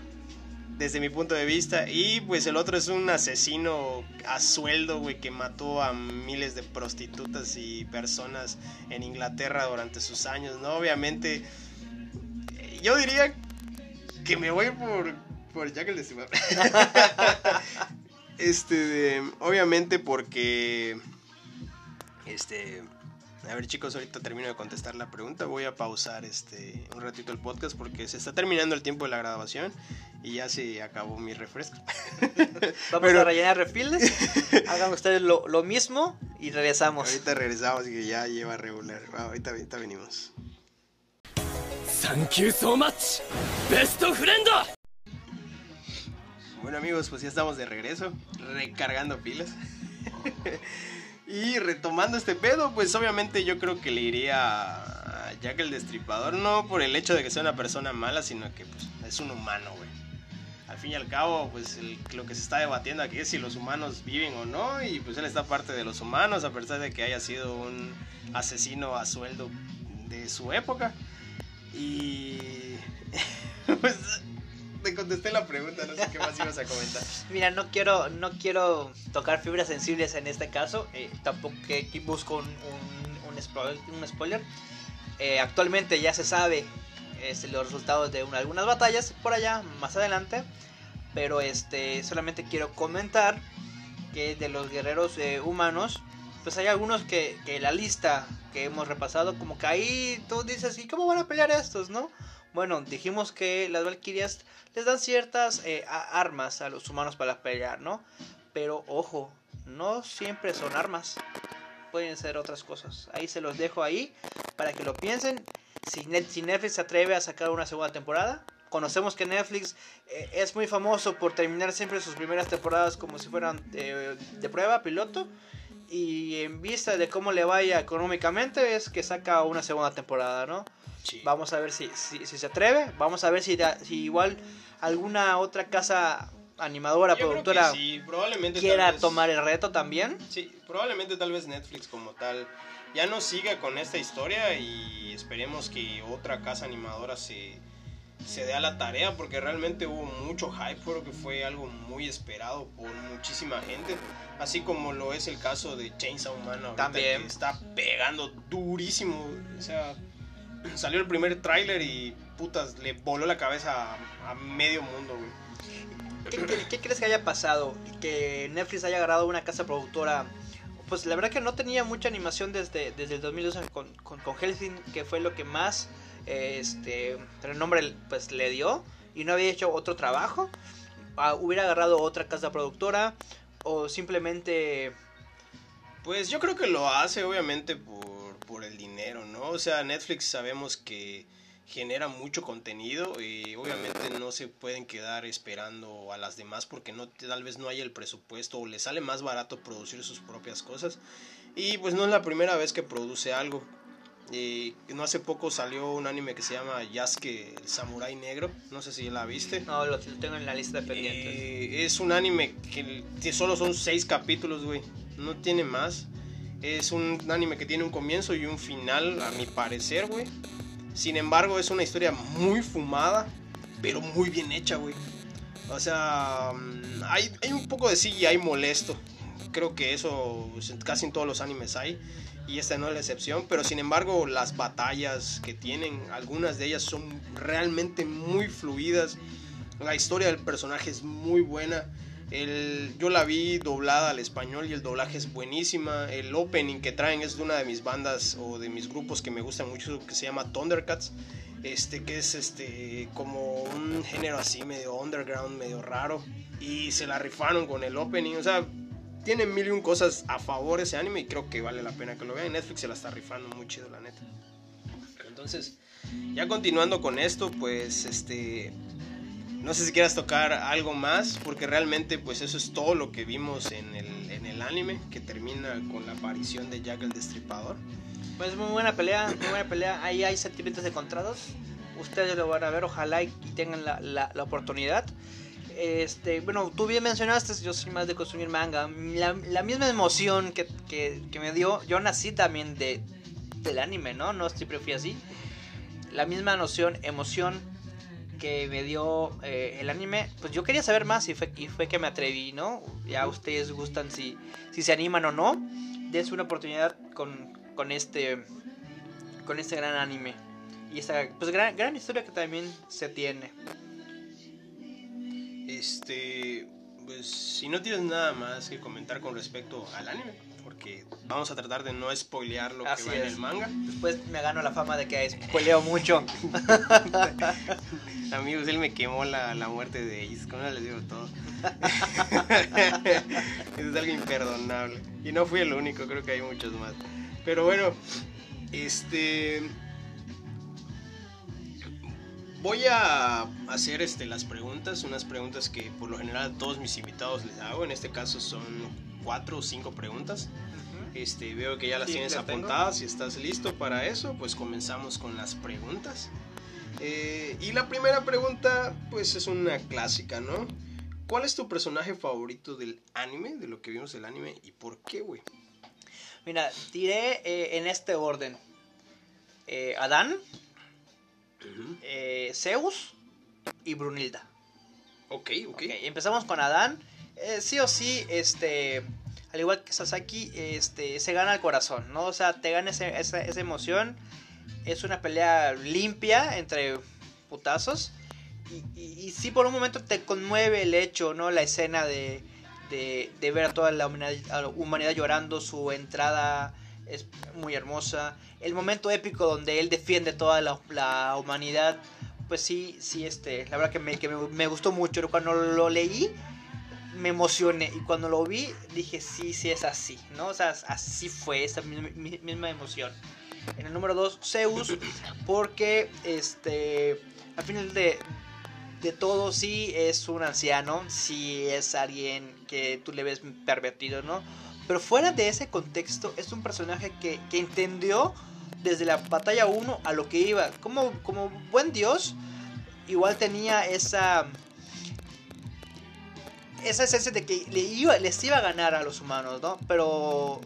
A: desde mi punto de vista. Y pues el otro es un asesino a sueldo, güey, que mató a miles de prostitutas y personas en Inglaterra durante sus años, ¿no? Obviamente, yo diría que me voy por, por Jack el este, obviamente porque, este a ver chicos, ahorita termino de contestar la pregunta. Voy a pausar este un ratito el podcast porque se está terminando el tiempo de la grabación y ya se acabó mi refresco.
B: Vamos a rellenar refills. Hagan ustedes lo, mismo y regresamos.
A: Ahorita regresamos y ya lleva regular. ahorita, ahorita venimos.
C: Thank you so much, best friend.
A: Bueno amigos, pues ya estamos de regreso, recargando pilas. Y retomando este pedo, pues obviamente yo creo que le iría a Jack el Destripador, no por el hecho de que sea una persona mala, sino que pues, es un humano, güey. Al fin y al cabo, pues lo que se está debatiendo aquí es si los humanos viven o no, y pues él está parte de los humanos, a pesar de que haya sido un asesino a sueldo de su época. Y pues te contesté la pregunta, no sé qué más ibas a comentar.
B: Mira, no quiero, no quiero tocar fibras sensibles en este caso, eh, tampoco que busco un, un, spoiler. Eh, actualmente ya se sabe este, los resultados de algunas batallas por allá, más adelante, pero este, solamente quiero comentar que de los guerreros eh, humanos, pues hay algunos que, que la lista que hemos repasado, como que ahí tú dices, ¿y cómo van a pelear estos, no? Bueno, dijimos que las Valkyrias les dan ciertas eh, armas a los humanos para pelear, ¿no? Pero ojo, no siempre son armas. Pueden ser otras cosas. Ahí se los dejo ahí para que lo piensen. Si, Netflix se atreve a sacar una segunda temporada, conocemos que Netflix eh, es muy famoso por terminar siempre sus primeras temporadas como si fueran de prueba, piloto. Y en vista de cómo le vaya económicamente, es que saca una segunda temporada, ¿no? Vamos a ver si, si, se atreve. Vamos a ver si, si igual alguna otra casa animadora, productora
A: probablemente
B: quiera tomar el reto también.
A: Sí, probablemente tal vez Netflix como tal ya no siga con esta historia y esperemos que otra casa animadora se, se dé a la tarea porque realmente hubo mucho hype, creo que fue algo muy esperado por muchísima gente, así como lo es el caso de Chainsaw Man también está pegando durísimo, o sea, salió el primer tráiler y putas, le voló la cabeza a, medio mundo,
B: ¿Qué, crees que haya pasado? Que Netflix haya agarrado una casa productora. Pues la verdad que no tenía mucha animación desde, desde el 2012 con, con, Helsing, que fue lo que más este el nombre pues le dio y no había hecho otro trabajo. Ah, hubiera agarrado otra casa productora o simplemente
A: pues yo creo que lo hace obviamente por por el dinero, ¿no? O sea, Netflix sabemos que genera mucho contenido y obviamente no se pueden quedar esperando a las demás porque no tal vez no hay el presupuesto o le sale más barato producir sus propias cosas y pues no es la primera vez que produce algo y no hace poco salió un anime que se llama Yasuke el Samurai Negro no sé si la viste
B: no lo tengo en la lista de pendientes
A: eh, es un anime que solo son seis capítulos güey no tiene más es un anime que tiene un comienzo y un final, a mi parecer, güey. Sin embargo, es una historia muy fumada, pero muy bien hecha, güey. O sea, mm, hay, hay un poco de CGI molesto. Creo que eso casi en todos los animes hay. Y esta no es la excepción. Pero sin embargo, las batallas que tienen, algunas de ellas son realmente muy fluidas. La historia del personaje es muy buena. El, yo la vi doblada al español y el doblaje es buenísima. El opening que traen es de una de mis bandas o de mis grupos que me gustan mucho que se llama Thundercats. Este que es este como un género así medio underground, medio raro. Y se la rifaron con el opening. O sea, tiene mil y un cosas a favor ese anime y creo que vale la pena que lo vean. Netflix se la está rifando muy chido, la neta. Entonces, ya continuando con esto, pues este no sé si quieras tocar algo más, porque realmente pues eso es todo lo que vimos en el, en el anime, que termina con la aparición de Jack el Destripador.
B: Pues muy buena pelea, muy buena pelea. Ahí hay sentimientos encontrados. Ustedes lo van a ver, ojalá y tengan la, la, la oportunidad. Este, bueno, tú bien mencionaste, yo soy más de consumir manga. La, misma emoción que, me dio, yo nací también de, del anime, ¿no? No siempre fui así. La misma noción, emoción que me dio eh, el anime, pues yo quería saber más y fue, que me atreví, ¿no? Ya ustedes gustan si, se animan o no. Des una oportunidad con, con, este, con este gran anime. Y esta pues, gran, gran historia que también se tiene.
A: Este, pues si no tienes nada más que comentar con respecto al anime, porque vamos a tratar de no spoilear lo
B: Así
A: que va
B: es.
A: en el manga.
B: Después me gano la fama de que spoileo mucho.
A: Amigos, él me quemó la, la muerte de Ace, con eso les digo todo. Eso es algo imperdonable. Y no fui el único, creo que hay muchos más. Pero bueno, este... Voy a hacer este, las preguntas, unas preguntas que por lo general a todos mis invitados les hago. En este caso son cuatro o cinco preguntas. Este, veo que ya las
B: Sí,
A: tienes
B: las
A: apuntadas. Si estás listo para eso, pues comenzamos con las preguntas. Eh, y la primera pregunta, pues es una clásica, ¿no? ¿Cuál es tu personaje favorito del anime, de lo que vimos del anime, y por qué, güey?
B: Mira, diré eh, en este orden. Eh, Adán, eh, Zeus y Brunilda.
A: Ok, ok.
B: Empezamos con Adán. Eh, sí o sí, este, al igual que Sasaki, este, se gana el corazón, ¿no? O sea, te gana ese- esa, esa emoción. Es una pelea limpia entre putazos. Y, y, y sí, por un momento te conmueve el hecho, ¿no? La escena de, de, de ver a toda la humanidad, a la humanidad llorando. Su entrada es muy hermosa. El momento épico donde él defiende toda la, humanidad. Pues sí, sí, este, la verdad que me, que me, gustó mucho. Cuando lo leí, me emocioné. Y cuando lo vi, dije, sí, sí es así, ¿no? O sea, así fue, esa misma, mi- misma emoción. En el número 2, Zeus, porque, este, al final de, de todo, sí es un anciano, sí es alguien que tú le ves pervertido, ¿no? Pero fuera de ese contexto, es un personaje que, que entendió desde la batalla 1 a lo que iba. Como, como buen dios, igual tenía esa esa esencia de que le iba, les iba a ganar a los humanos, ¿no? Pero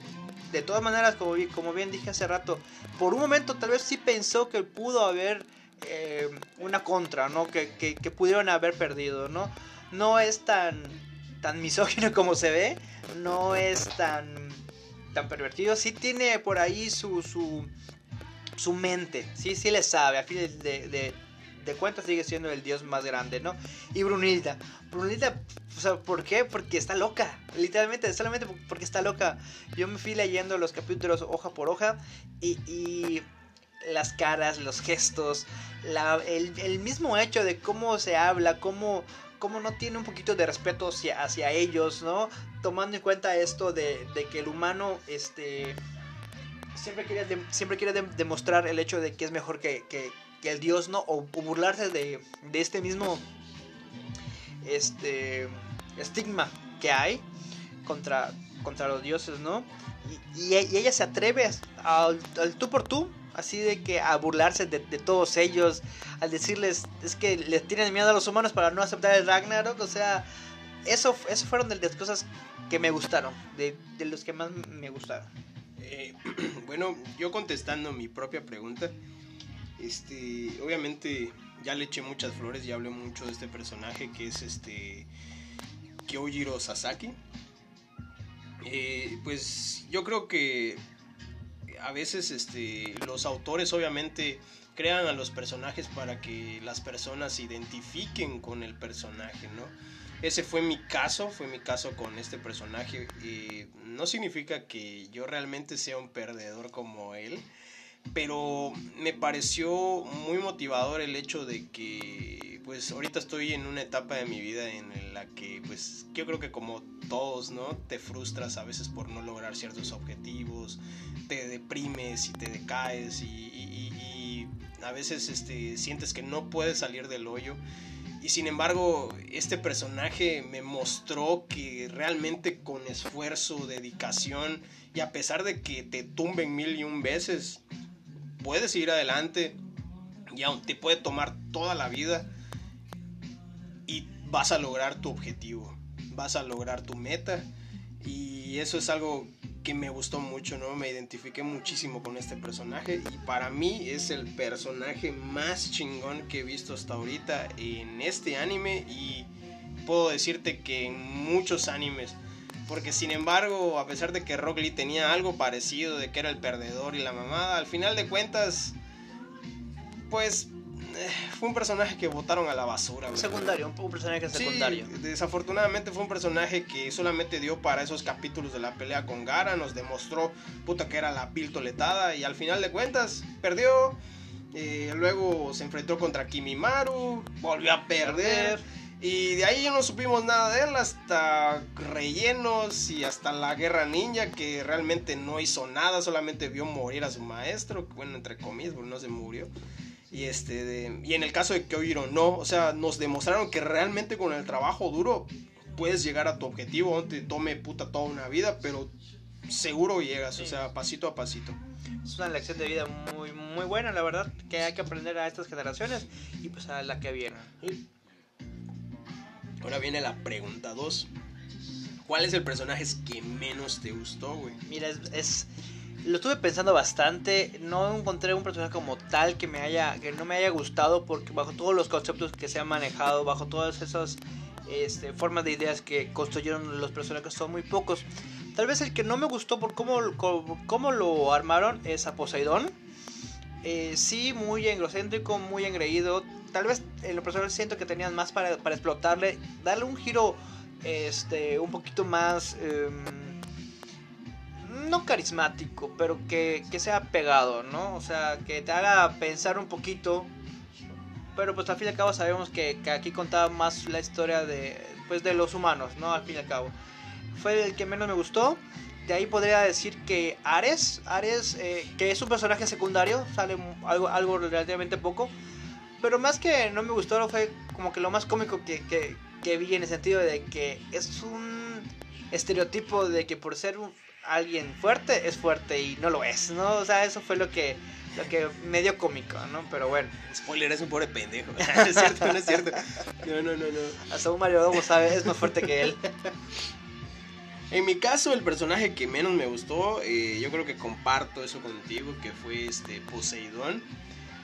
B: de todas maneras, como, como bien dije hace rato, por un momento tal vez sí pensó que pudo haber eh, una contra, ¿no? Que, que, que pudieron haber perdido, ¿no? No es tan, tan misógino como se ve, no es tan, tan pervertido, sí tiene por ahí su, su, su mente, sí, sí le sabe, a fin de, de, de cuentas sigue siendo el dios más grande, ¿no? Y Brunilda, Brunilda, o sea, ¿por qué? Porque está loca, literalmente, solamente porque está loca. Yo me fui leyendo los capítulos hoja por hoja y, y las caras, los gestos, la- el, el mismo hecho de cómo se habla, cómo, cómo no tiene un poquito de respeto hacia, ellos, ¿no? Tomando en cuenta esto de, de que el humano, este, siempre quiere, siempre quiere dem- demostrar el hecho de que es mejor que, que- el dios, ¿no? O, burlarse de, de este mismo, este, estigma que hay contra, contra los dioses, ¿no? Y, ella se atreve al tú por tú, así de que a burlarse de, todos ellos, al decirles, es que les tienen miedo a los humanos para no aceptar el Ragnarok, o sea, eso, eso fueron de las cosas que me gustaron, de, de los que más me gustaron.
A: Eh, bueno, yo contestando mi propia pregunta, este, obviamente ya le eché muchas flores, ya hablé mucho de este personaje que es este Kyojiro Sasaki. Eh, pues yo creo que a veces este, los autores obviamente crean a los personajes para que las personas se identifiquen con el personaje, ¿no? Ese fue mi caso, fue mi caso con este personaje. Eh, no significa que yo realmente sea un perdedor como él, pero me pareció muy motivador el hecho de que pues ahorita estoy en una etapa de mi vida en la que pues yo creo que como todos, ¿no? Te frustras a veces por no lograr ciertos objetivos, te deprimes y te decaes y, a veces este, sientes que no puedes salir del hoyo. Y sin embargo, este personaje me mostró que realmente con esfuerzo, dedicación y a pesar de que te tumben mil y un veces, puedes ir adelante y aún te puede tomar toda la vida y vas a lograr tu objetivo, vas a lograr tu meta y eso es algo que me gustó mucho, ¿no? Me identifiqué muchísimo con este personaje y para mí es el personaje más chingón que he visto hasta ahorita en este anime y puedo decirte que en muchos animes. Porque sin embargo, a pesar de que Rock Lee tenía algo parecido, de que era el perdedor y la mamada, al final de cuentas, pues eh, fue un personaje que votaron a la basura.
B: Secundario, un, personaje secundario.
A: desafortunadamente fue un personaje que solamente dio para esos capítulos de la pelea con Gara, nos demostró puta que era la piltoletada y al final de cuentas perdió. Eh, luego se enfrentó contra Kimimaru, volvió a perder. Y de ahí ya no supimos nada de él hasta rellenos y hasta la guerra ninja que realmente no hizo nada, solamente vio morir a su maestro, bueno, entre comillas, porque no se murió. Y, este, y en el caso de Kyohiro no, o sea, nos demostraron que realmente con el trabajo duro puedes llegar a tu objetivo, no te tome puta toda una vida, pero seguro llegas, o sea, pasito a pasito.
B: Es una lección de vida muy, muy buena, la verdad, que hay que aprender a estas generaciones y pues a la que viene.
A: Ahora viene la pregunta 2. ¿Cuál es el personaje que menos te gustó, güey?
B: Mira, es, lo estuve pensando bastante. No encontré un personaje como tal que me haya que no me haya gustado porque bajo todos los conceptos que se han manejado, bajo todas esas este, formas de ideas que construyeron los personajes son muy pocos. Tal vez el que no me gustó por cómo, cómo, lo armaron es a Poseidón. Eh, sí, muy egocéntrico, muy engreído tal vez en lo personal siento que tenían más para, explotarle, darle un giro este un poquito más em, no carismático, pero que, sea pegado, ¿no? O sea, que te haga pensar un poquito. Pero pues al fin y al cabo sabemos que, aquí contaba más la historia de, pues, de los humanos, ¿no? Al fin y al cabo. Fue el que menos me gustó. De ahí podría decir que Ares, Ares, eh, que es un personaje secundario, sale algo, algo relativamente poco pero más que no me gustó, fue como que lo más cómico que, vi en el sentido de que es un estereotipo de que por ser alguien fuerte es fuerte y no lo es, ¿no? O sea, eso fue lo que lo que medio cómico, ¿no? Pero bueno.
A: Spoiler, es un pobre pendejo. no es cierto, no es cierto. No, no, no, no.
B: Hasta un Mario sabe, es más fuerte que él.
A: En mi caso, el personaje que menos me gustó, eh, yo creo que comparto eso contigo, que fue este Poseidón.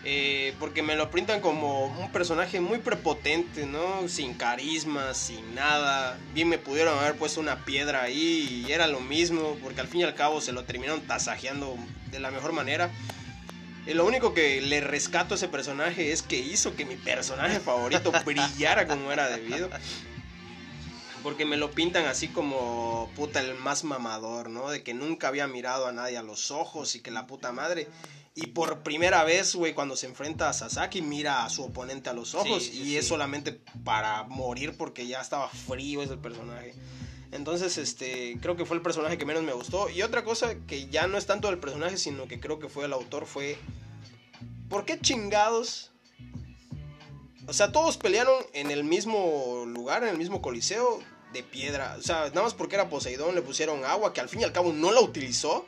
A: Eh, porque me lo pintan como un personaje muy prepotente, ¿no? Sin carisma, sin nada. Bien me pudieron haber puesto una piedra ahí y era lo mismo, porque al fin y al cabo se lo terminaron tasajeando de la mejor manera. Y lo único que le rescato a ese personaje es que hizo que mi personaje favorito brillara como era debido. Porque me lo pintan así como puta el más mamador, ¿no? De que nunca había mirado a nadie a los ojos y que la puta madre. Y por primera vez, güey, cuando se enfrenta a Sasaki, mira a su oponente a los ojos. y es solamente para morir porque ya estaba frío ese personaje. Entonces, este, creo que fue el personaje que menos me gustó. Y otra cosa que ya no es tanto del personaje, sino que creo que fue el autor, fue... ¿Por qué chingados? O sea, todos pelearon en el mismo lugar, en el mismo coliseo de piedra. O sea, nada más porque era Poseidón le pusieron agua, que al fin y al cabo no la utilizó.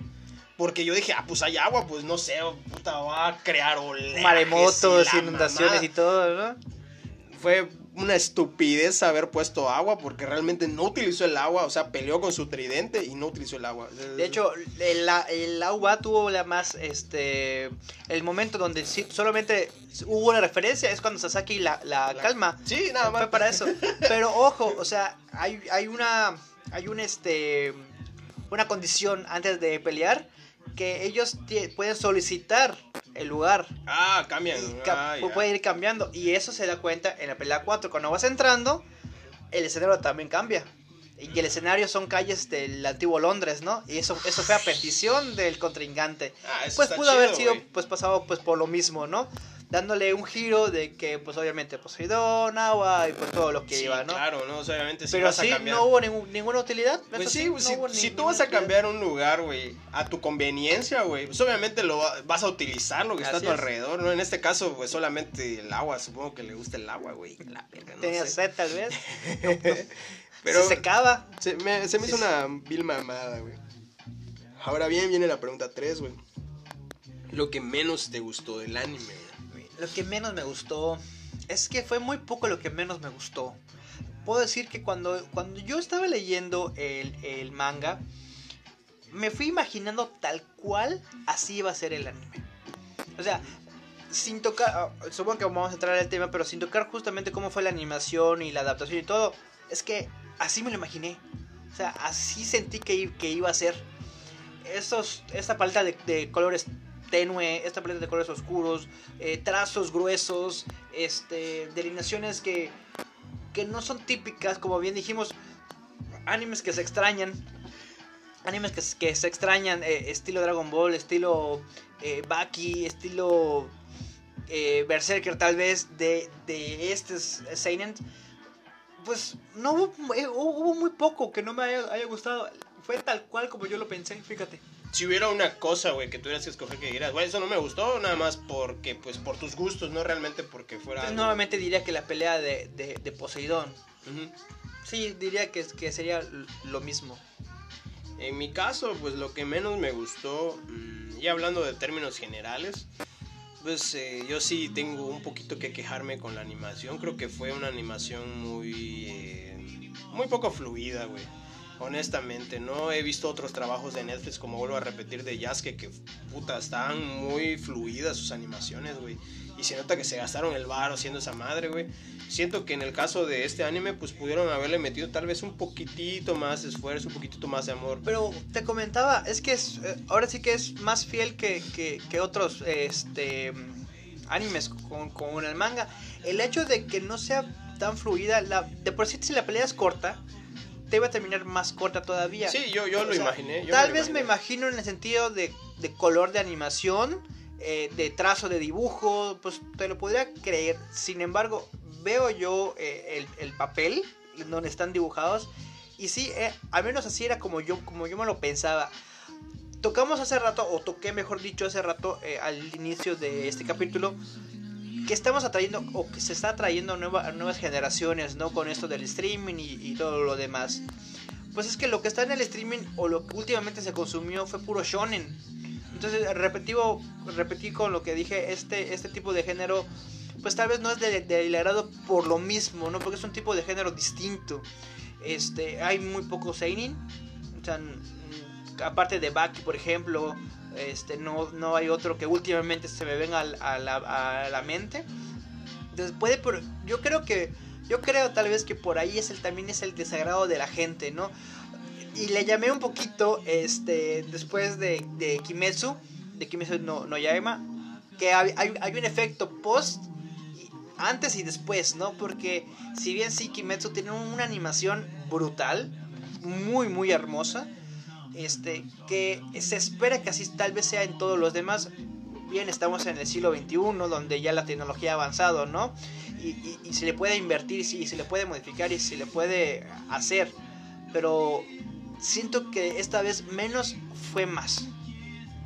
A: Porque yo dije, ah, pues hay agua, pues no sé, puta, va a crear oleajes
B: Maremotos, inundaciones y todo, ¿no?
A: Fue una estupidez haber puesto agua porque realmente no utilizó el agua, o sea, peleó con su tridente y no utilizó el agua.
B: De hecho, el, agua tuvo la más, este, el momento donde solamente hubo una referencia es cuando Sasaki la, la, calma.
A: Sí, nada más.
B: Fue para eso. Pero ojo, o sea, hay, hay una, hay un, este, una condición antes de pelear que ellos pueden solicitar el lugar.
A: Ah, cambian.
B: Ca-
A: Ah, ya.
B: puede ir cambiando. Y eso se da cuenta en la pelea 4. Cuando vas entrando, el escenario también cambia. Y el escenario son calles del antiguo Londres, ¿no? Y eso, eso fue a petición del contrincante.
A: Ah, eso
B: Pues pudo haber sido pues pasado pues por lo mismo, ¿no? Dándole un giro de que pues obviamente Poseidón, agua y pues todo lo que
A: Sí,
B: iba, ¿no?
A: Claro, ¿no? O sea, obviamente
B: Pero
A: vas a
B: sí,
A: cambiar.
B: no hubo ningún- ninguna utilidad.
A: Pues sí, güey,
B: no
A: si,
B: hubo
A: si tú vas a
B: utilidad.
A: cambiar un lugar, güey, a tu conveniencia, güey, pues obviamente lo va- vas a utilizar lo que está a tu
B: es.
A: alrededor, ¿no? En este caso, pues solamente el agua, supongo que le gusta el agua, güey. La verga, no
B: Tenía
A: sé.
B: sed tal vez.
A: Pero
B: Se secaba.
A: se me, se me hizo una vil mamada, güey. Ahora bien, viene la pregunta 3, güey. Lo que menos te gustó del anime, güey.
B: Lo que menos me gustó es que fue muy poco lo que menos me gustó. Puedo decir que cuando, cuando yo estaba leyendo el, el manga, me fui imaginando tal cual así iba a ser el anime. O sea, sin tocar, ah, supongo que vamos a entrar al tema, pero sin tocar justamente cómo fue la animación y la adaptación y todo, es que así me lo imaginé. O sea, así sentí que, que iba a ser. Estos, esta paleta de colores tenue, esta paleta de colores oscuros, eh, trazos gruesos, este, delineaciones que, que no son típicas, como bien dijimos, animes que se extrañan, animes que, que se extrañan, eh, estilo Dragon Ball, estilo eh, Baki, estilo eh, Berserker tal vez, de, de este Seinen, pues no hubo, hubo muy poco que no me haya gustado. Fue tal cual como yo lo pensé, fíjate.
A: Si hubiera una cosa, güey, que tuvieras que escoger que dirás, güey, eso no me gustó, nada más porque, pues, por tus gustos, no realmente porque fuera. Algo-
B: nuevamente diría que la pelea de, de, de Poseidón. Sí, diría que, que sería lo mismo.
A: En mi caso, pues lo que menos me gustó, mm, y hablando de términos generales, pues eh, yo sí tengo un poquito que quejarme con la animación. Creo que fue una animación muy, eh, muy poco fluida, güey. Honestamente, no he visto otros trabajos de Netflix, como vuelvo a repetir, de Yasuke, que puta, están muy fluidas sus animaciones, güey. Y se nota que se gastaron el bar haciendo esa madre, güey. Siento que en el caso de este anime, pues pudieron haberle metido tal vez un poquitito más de esfuerzo, un poquitito más de amor.
B: Pero te comentaba, es que es, eh, ahora sí que es más fiel que, que, que otros este, animes con, con el manga. El hecho de que no sea tan fluida, de por sí si la pelea es corta, te va a terminar más corta todavía.
A: Sí, yo, yo
B: O
A: lo
B: sea,
A: imaginé. yo
B: Tal
A: lo
B: vez me imagino en el sentido de, de color de animación, eh, de trazo de dibujo, pues te lo podría creer. Sin embargo, veo yo eh, el, el papel donde están dibujados y sí, eh, al menos así era como yo, como yo me lo pensaba. Tocamos hace rato, o toqué mejor dicho hace rato eh, al inicio de este capítulo, que estamos atrayendo o que se está atrayendo a, nueva- a nuevas generaciones, ¿no? Con esto del streaming y, todo lo demás. Pues es que lo que está en el streaming o lo que últimamente se consumió fue puro shonen. Entonces, repetivo, repetí con lo que dije, este, este tipo de género, pues tal vez no es de- por lo mismo, ¿no? Porque es un tipo de género distinto. Este, hay muy pocos seinen. Aparte de Baki, por ejemplo, este, no, no hay otro que últimamente se me venga a, la, mente. Entonces yo creo que, yo creo tal vez que por ahí es el, también es el desagrado de la gente, ¿no? Y le llamé un poquito, este, después de, de Kimetsu, de Kimetsu no, no que hay, hay, hay un efecto post, antes y después, ¿no? Porque si bien sí Kimetsu tiene una animación brutal, muy, muy hermosa, este, que se espera que así tal vez sea en todos los demás. Bien, estamos en el siglo XXI, donde ya la tecnología ha avanzado, ¿no? Y, se le puede invertir, y se le puede modificar y se le puede hacer. Pero siento que esta vez menos fue más.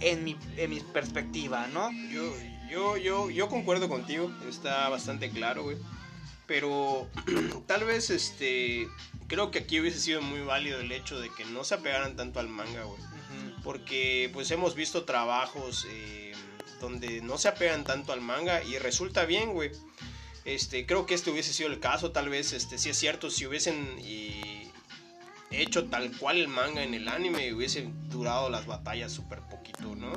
B: En mi, en mi perspectiva, ¿no?
A: Yo, yo, yo, yo concuerdo contigo, está bastante claro, güey. Pero tal vez, este, creo que aquí hubiese sido muy válido el hecho de que no se apegaran tanto al manga, güey. Porque pues hemos visto trabajos eh, donde no se apegan tanto al manga y resulta bien, güey. Este, creo que este hubiese sido el caso, tal vez, este, sí es cierto, si hubiesen eh, hecho tal cual el manga en el anime, hubiesen durado las batallas súper poquito, ¿no?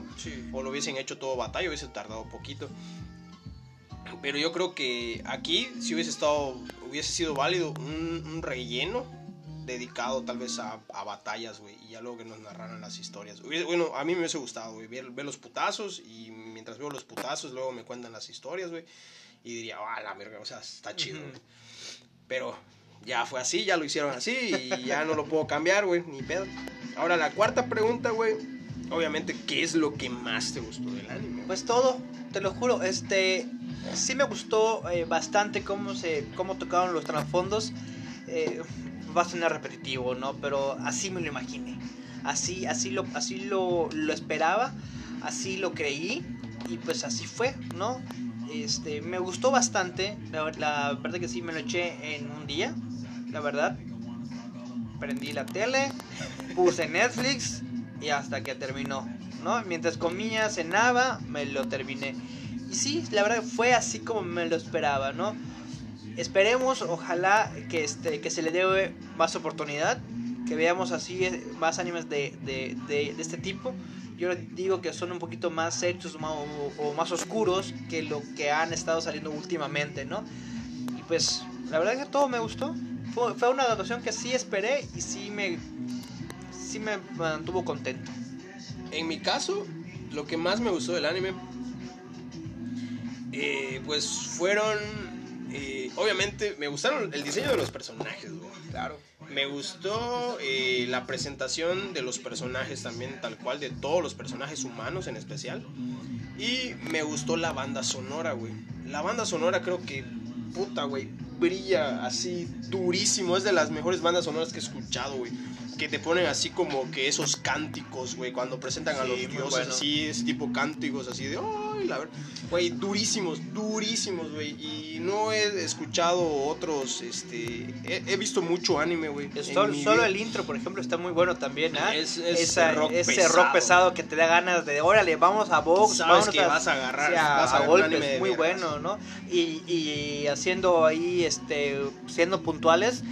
A: o lo hubiesen hecho todo batalla, hubiese tardado poquito. Pero yo creo que aquí si hubiese estado, hubiese sido válido un, un relleno dedicado tal vez a, a batallas, güey, y ya luego que nos narraran las historias. Hubiese- Bueno, a mí me hubiese gustado, güey, ver, ver los putazos y mientras veo los putazos, luego me cuentan las historias, güey, y diría, ah, la verga, o sea, está chido, güey. Pero ya fue así, ya lo hicieron así y ya no lo puedo cambiar, güey, ni pedo. Ahora, la cuarta pregunta, güey, obviamente, ¿qué es lo que más te gustó del anime?
B: Pues todo, te lo juro, este sí me gustó eh, bastante cómo se cómo tocaron los trasfondos. Eh, va a sonar repetitivo, ¿no? Pero así me lo imaginé. Así así lo así lo, lo esperaba, así lo creí y pues así fue, ¿no? Este, me gustó bastante, la, la verdad que sí me lo eché en un día, la verdad. Prendí la tele, puse Netflix y hasta que terminó, ¿no? Mientras comía, cenaba, me lo terminé. Y sí, la verdad fue así como me lo esperaba, ¿no? Esperemos, ojalá que, este, que se le dé más oportunidad, que veamos así eh, más animes de, de, de- este tipo. Yo digo que son un poquito más serios o, o más oscuros que lo que han estado saliendo últimamente, ¿no? Y pues, la verdad que todo me gustó. Fue, fue una adaptación que sí esperé y sí me, sí me mantuvo contento.
A: En mi caso, lo que más me gustó del anime, eh, pues fueron, eh, obviamente, me gustaron el diseño de los personajes, güey. Claro. Me gustó eh, la presentación de los personajes también, tal cual, de todos los personajes humanos en especial. Y me gustó la banda sonora, güey. La banda sonora creo que, puta, güey, brilla así durísimo. Es de las mejores bandas sonoras que he escuchado, güey. Que te ponen así como que esos cánticos, güey, cuando presentan a
B: Sí,
A: los dioses,
B: bueno.
A: así, ese tipo cánticos así de, ay, la ver-". Güey, durísimos, durísimos, güey. Y no he escuchado otros, este... He, he visto mucho anime, güey.
B: Solo, el intro, por ejemplo, está muy bueno también, ¿ah?
A: Es- es
B: Esa-
A: rock
B: ese
A: pesado.
B: rock pesado que te da ganas de, órale, vamos a box,
A: Sabes
B: vamos
A: que vas a agarrar-
B: sí, a,
A: vas a
B: a golpes, muy bueno, ¿no? Y, y haciendo ahí, este, siendo puntuales,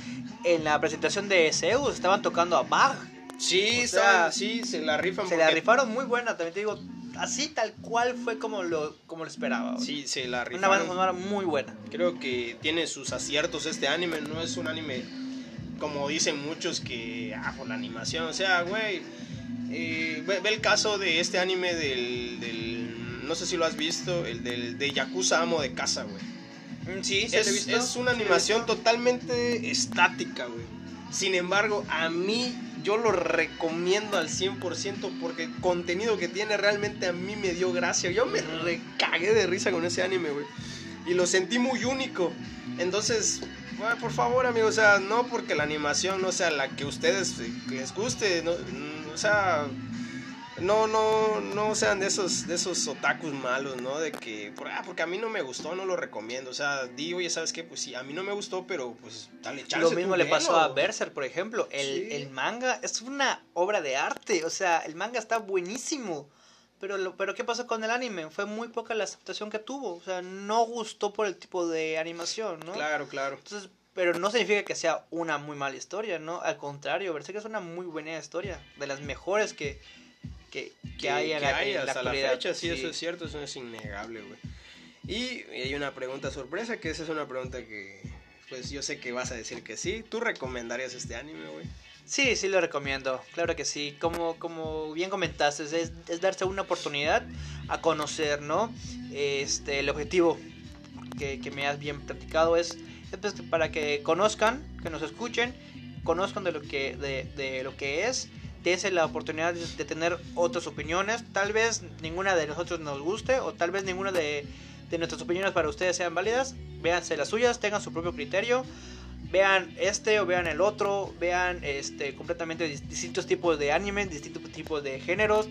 B: en la presentación de Zeus estaban tocando a Bach.
A: Sí,
B: O sea,
A: sí, se la rifan.
B: Se la rifaron muy buena, también te digo, así tal cual fue como lo, como lo esperaba.
A: Sí, se la
B: Una
A: rifaron.
B: banda sonora muy buena.
A: Creo que tiene sus aciertos este anime. No es un anime como dicen muchos que. Ah, por la animación. O sea, güey. eh, ve, ve el caso de este anime del, del- No sé si lo has visto. El del de Yakuza Amo de Casa, güey.
B: Mm, Sí, sí,
A: Es,
B: visto.
A: es una animación totalmente estática, güey. Sin embargo, a mí yo lo recomiendo al 100% porque el contenido que tiene realmente a mí me dio gracia. Yo me recagué de risa con ese anime, güey. Y lo sentí muy único. Entonces, güey, por favor, amigos, o sea, no porque la animación no sea la que a ustedes les guste, no, o sea, no, no, no sean de esos, de esos otakus malos, ¿no? De que, por- ah, porque a mí no me gustó, no lo recomiendo. O sea, digo, ya sabes qué, pues sí, a mí no me gustó, pero pues dale chance.
B: Lo mismo le pasó a Berserk, por ejemplo. El,
A: Sí.
B: el manga es una obra de arte. O sea, el manga está buenísimo. Pero, lo, pero ¿qué pasó con el anime? Fue muy poca la aceptación que tuvo. O sea, no gustó por el tipo de animación, ¿no?
A: Claro, claro.
B: Entonces, pero no significa que sea una muy mala historia, ¿no? Al contrario, Berserk es una muy buena historia. De las mejores que, que, que hay en la,
A: hay
B: en la
A: hasta la,
B: actualidad.
A: fecha, sí, eso es cierto, eso es innegable, güey. Y hay una pregunta sorpresa, que esa es una pregunta que, pues yo sé que vas a decir que sí. ¿Tú recomendarías este anime, güey?
B: Sí, sí lo recomiendo, claro que sí. Como, como bien comentaste, es, es darse una oportunidad a conocer, ¿no? Este, el objetivo que, que me has bien platicado es, es pues, para que conozcan, que nos escuchen, conozcan de lo que, de, de lo que es, dense la oportunidad de, de tener otras opiniones. Tal vez ninguna de nosotros nos guste, o tal vez ninguna de, de nuestras opiniones para ustedes sean válidas. Véanse las suyas, tengan su propio criterio vean este o vean el otro, vean este completamente dis- distintos tipos de animes, distintos tipos de géneros,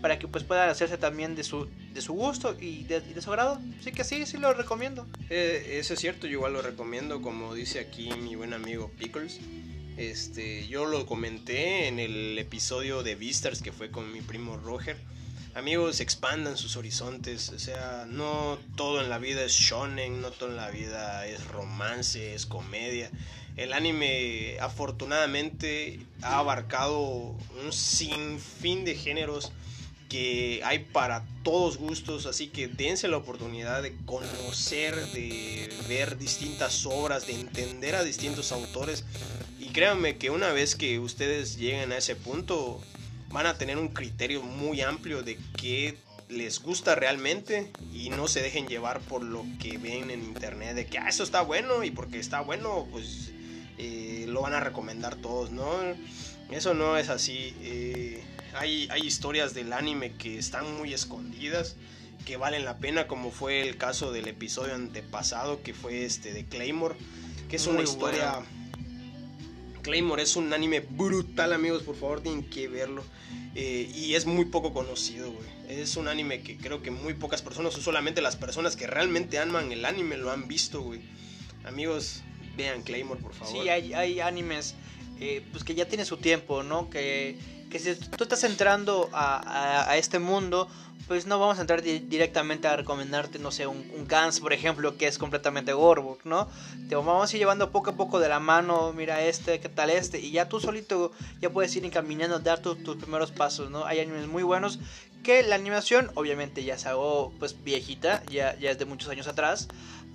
B: para que pues puedan hacerse también de su, de su gusto y de, de su agrado. Así que sí, sí lo recomiendo.
A: Eh, eso es cierto, yo igual lo recomiendo, como dice aquí mi buen amigo Pickles. Este, yo lo comenté en el episodio de Beastars que fue con mi primo Roger. Amigos, expandan sus horizontes, o sea, no todo en la vida es shonen, no todo en la vida es romance, es comedia. El anime afortunadamente ha abarcado un sinfín de géneros que hay para todos gustos, así que dense la oportunidad de conocer, de ver distintas obras, de entender a distintos autores y créanme que una vez que ustedes lleguen a ese punto, van a tener un criterio muy amplio de qué les gusta realmente y no se dejen llevar por lo que ven en internet de que ah, eso está bueno y porque está bueno pues eh, lo van a recomendar todos, ¿no? Eso no es así. Eh, hay, hay historias del anime que están muy escondidas que valen la pena como fue el caso del episodio antepasado que fue este de Claymore que es una historia Claymore es un anime brutal amigos por favor tienen que verlo eh, y es muy poco conocido, güey. Es un anime que creo que muy pocas personas, o solamente las personas que realmente aman el anime, lo han visto, güey. Amigos, vean Claymore, por favor.
B: Sí, hay, hay animes eh, pues que ya tiene su tiempo, ¿no? Que, que si tú estás entrando a, a este mundo, pues no vamos a entrar directamente a recomendarte, no sé, un, un, Gans, por ejemplo, que es completamente Gorbo, ¿no? Te vamos a ir llevando poco a poco de la mano, mira este, qué tal este, y ya tú solito ya puedes ir encaminando, dar tus primeros pasos, ¿no? Hay animes muy buenos que la animación, obviamente ya se hago pues viejita, ya, ya es de muchos años atrás,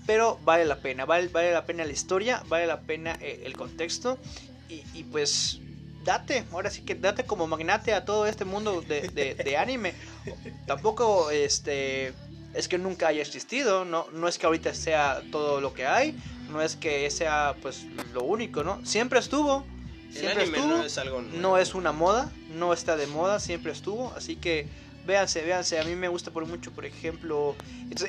B: pero vale la pena, vale, vale la pena la historia, vale la pena eh, el contexto, y, y pues date, ahora sí que date como magnate a todo este mundo de, anime. Tampoco este es que nunca haya existido, no, no es que ahorita sea todo lo que hay, no es que sea pues lo único, ¿no? Siempre estuvo. Siempre estuvo, no es algo No es una moda, no está de moda, siempre estuvo, así que véanse, véanse, a mí me gusta por mucho, por ejemplo,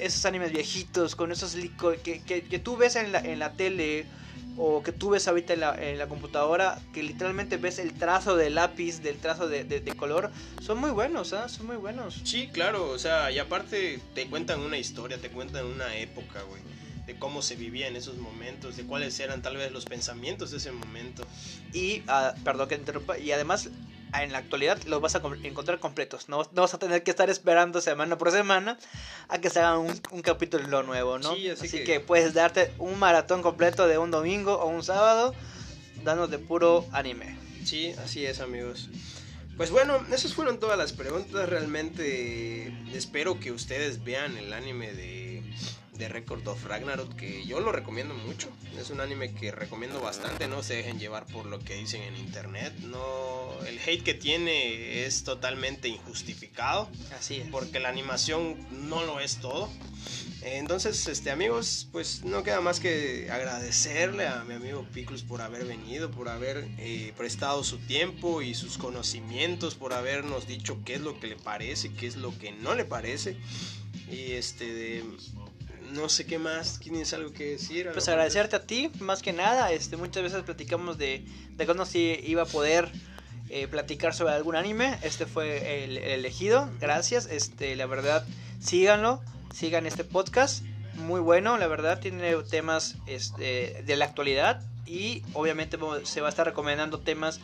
B: esos, animes viejitos con esos que, que, que, tú ves en la, en la tele o que tú ves ahorita en la, en la, computadora, que literalmente ves el trazo de lápiz, del trazo de, de, color, son muy buenos, ¿ah? Son muy buenos.
A: Sí, claro, o sea, y aparte te cuentan una historia, te cuentan una época, güey, de cómo se vivía en esos momentos, de cuáles eran tal vez los pensamientos de ese momento.
B: Y, uh, perdón que interrumpa, y además en la actualidad los vas a encontrar completos. No, no, vas a tener que estar esperando semana por semana a que se haga un, un capítulo nuevo, ¿no? Sí, así, que... puedes darte un maratón completo de un domingo o un sábado dándote puro anime.
A: Sí, así es, amigos. Pues bueno, esas fueron todas las preguntas. Realmente espero que ustedes vean el anime de de Record of Ragnarok que yo lo recomiendo mucho. Es un anime que recomiendo bastante, no se dejen llevar por lo que dicen en internet. No, el hate que tiene es totalmente injustificado.
B: Así es.
A: Porque la animación no lo es todo. Entonces, este amigos, pues no queda más que agradecerle a mi amigo Piclus por haber venido, por haber eh, prestado su tiempo y sus conocimientos, por habernos dicho qué es lo que le parece, qué es lo que no le parece. Y este de, no sé qué más, ¿tienes algo que decir?
B: Pues agradecerte a ti, más que nada, este, muchas veces platicamos de, de cuándo sí iba a poder eh, platicar sobre algún anime, este fue el, elegido, gracias, este, la verdad, síganlo, sigan este podcast, muy bueno, la verdad, tiene temas este, de la actualidad y obviamente se va a estar recomendando temas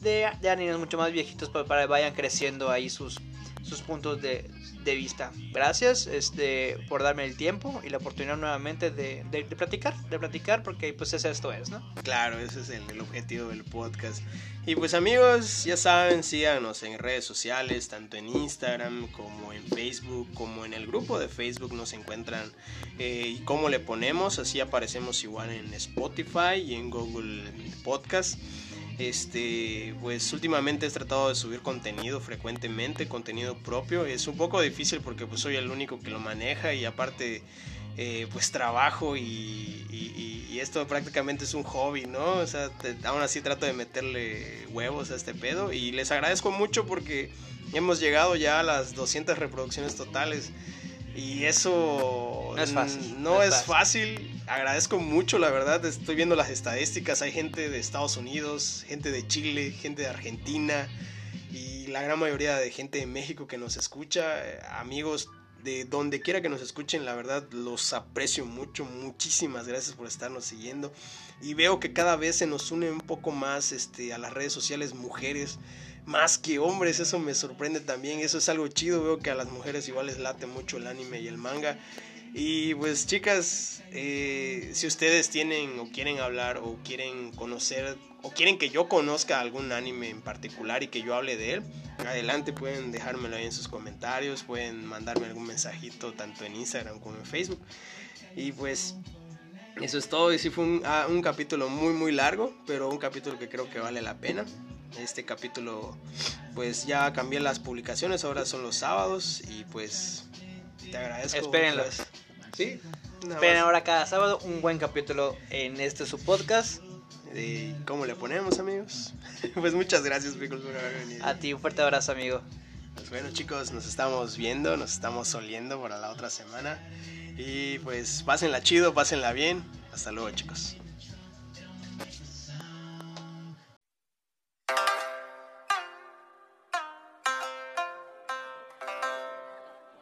B: de, de animes mucho más viejitos para, para que vayan creciendo ahí sus, sus puntos de, de vista. Gracias este, por darme el tiempo y la oportunidad nuevamente de, de, platicar, de platicar, porque pues esto es, ¿no?
A: Claro, ese es el, objetivo del podcast. Y pues amigos, ya saben, síganos en redes sociales, tanto en Instagram como en Facebook, como en el grupo de Facebook nos encuentran eh, y cómo le ponemos, así aparecemos igual en Spotify y en Google Podcast. Este, pues últimamente he tratado de subir contenido frecuentemente, contenido propio. Es un poco difícil porque pues soy el único que lo maneja y aparte eh, pues trabajo y, esto prácticamente es un hobby, ¿no? O sea, aún así trato de meterle huevos a este pedo y les agradezco mucho porque hemos llegado ya a las 200 reproducciones totales. Y eso
B: no es fácil.
A: No, es, fácil. Agradezco mucho, la verdad. Estoy viendo las estadísticas. Hay gente de Estados Unidos, gente de Chile, gente de Argentina y la gran mayoría de gente de México que nos escucha. Amigos de donde quiera que nos escuchen, la verdad los aprecio mucho. Muchísimas gracias por estarnos siguiendo. Y veo que cada vez se nos une un poco más este, a las redes sociales mujeres más que hombres, eso me sorprende también, eso es algo chido, veo que a las mujeres igual les late mucho el anime y el manga. Y pues chicas, eh, si ustedes tienen o quieren hablar o quieren conocer o quieren que yo conozca algún anime en particular y que yo hable de él, adelante pueden dejármelo ahí en sus comentarios, pueden mandarme algún mensajito tanto en Instagram como en Facebook. Y pues Eso es todo. Y sí fue un, ah, un capítulo muy, muy largo, pero un capítulo que creo que vale la pena. Este capítulo, pues ya cambié las publicaciones, ahora son los sábados y pues te agradezco.
B: Espérenlo.
A: otra vez. Sí.
B: Esperen ahora cada sábado un buen capítulo en este su podcast.
A: ¿Y ¿Cómo le ponemos, amigos? pues muchas gracias, Pickles, por haber venido.
B: A ti un fuerte abrazo, amigo.
A: Pues bueno, chicos, nos estamos viendo, nos estamos oliendo para la otra semana. Y pues pásenla chido, pásenla bien. Hasta luego, chicos.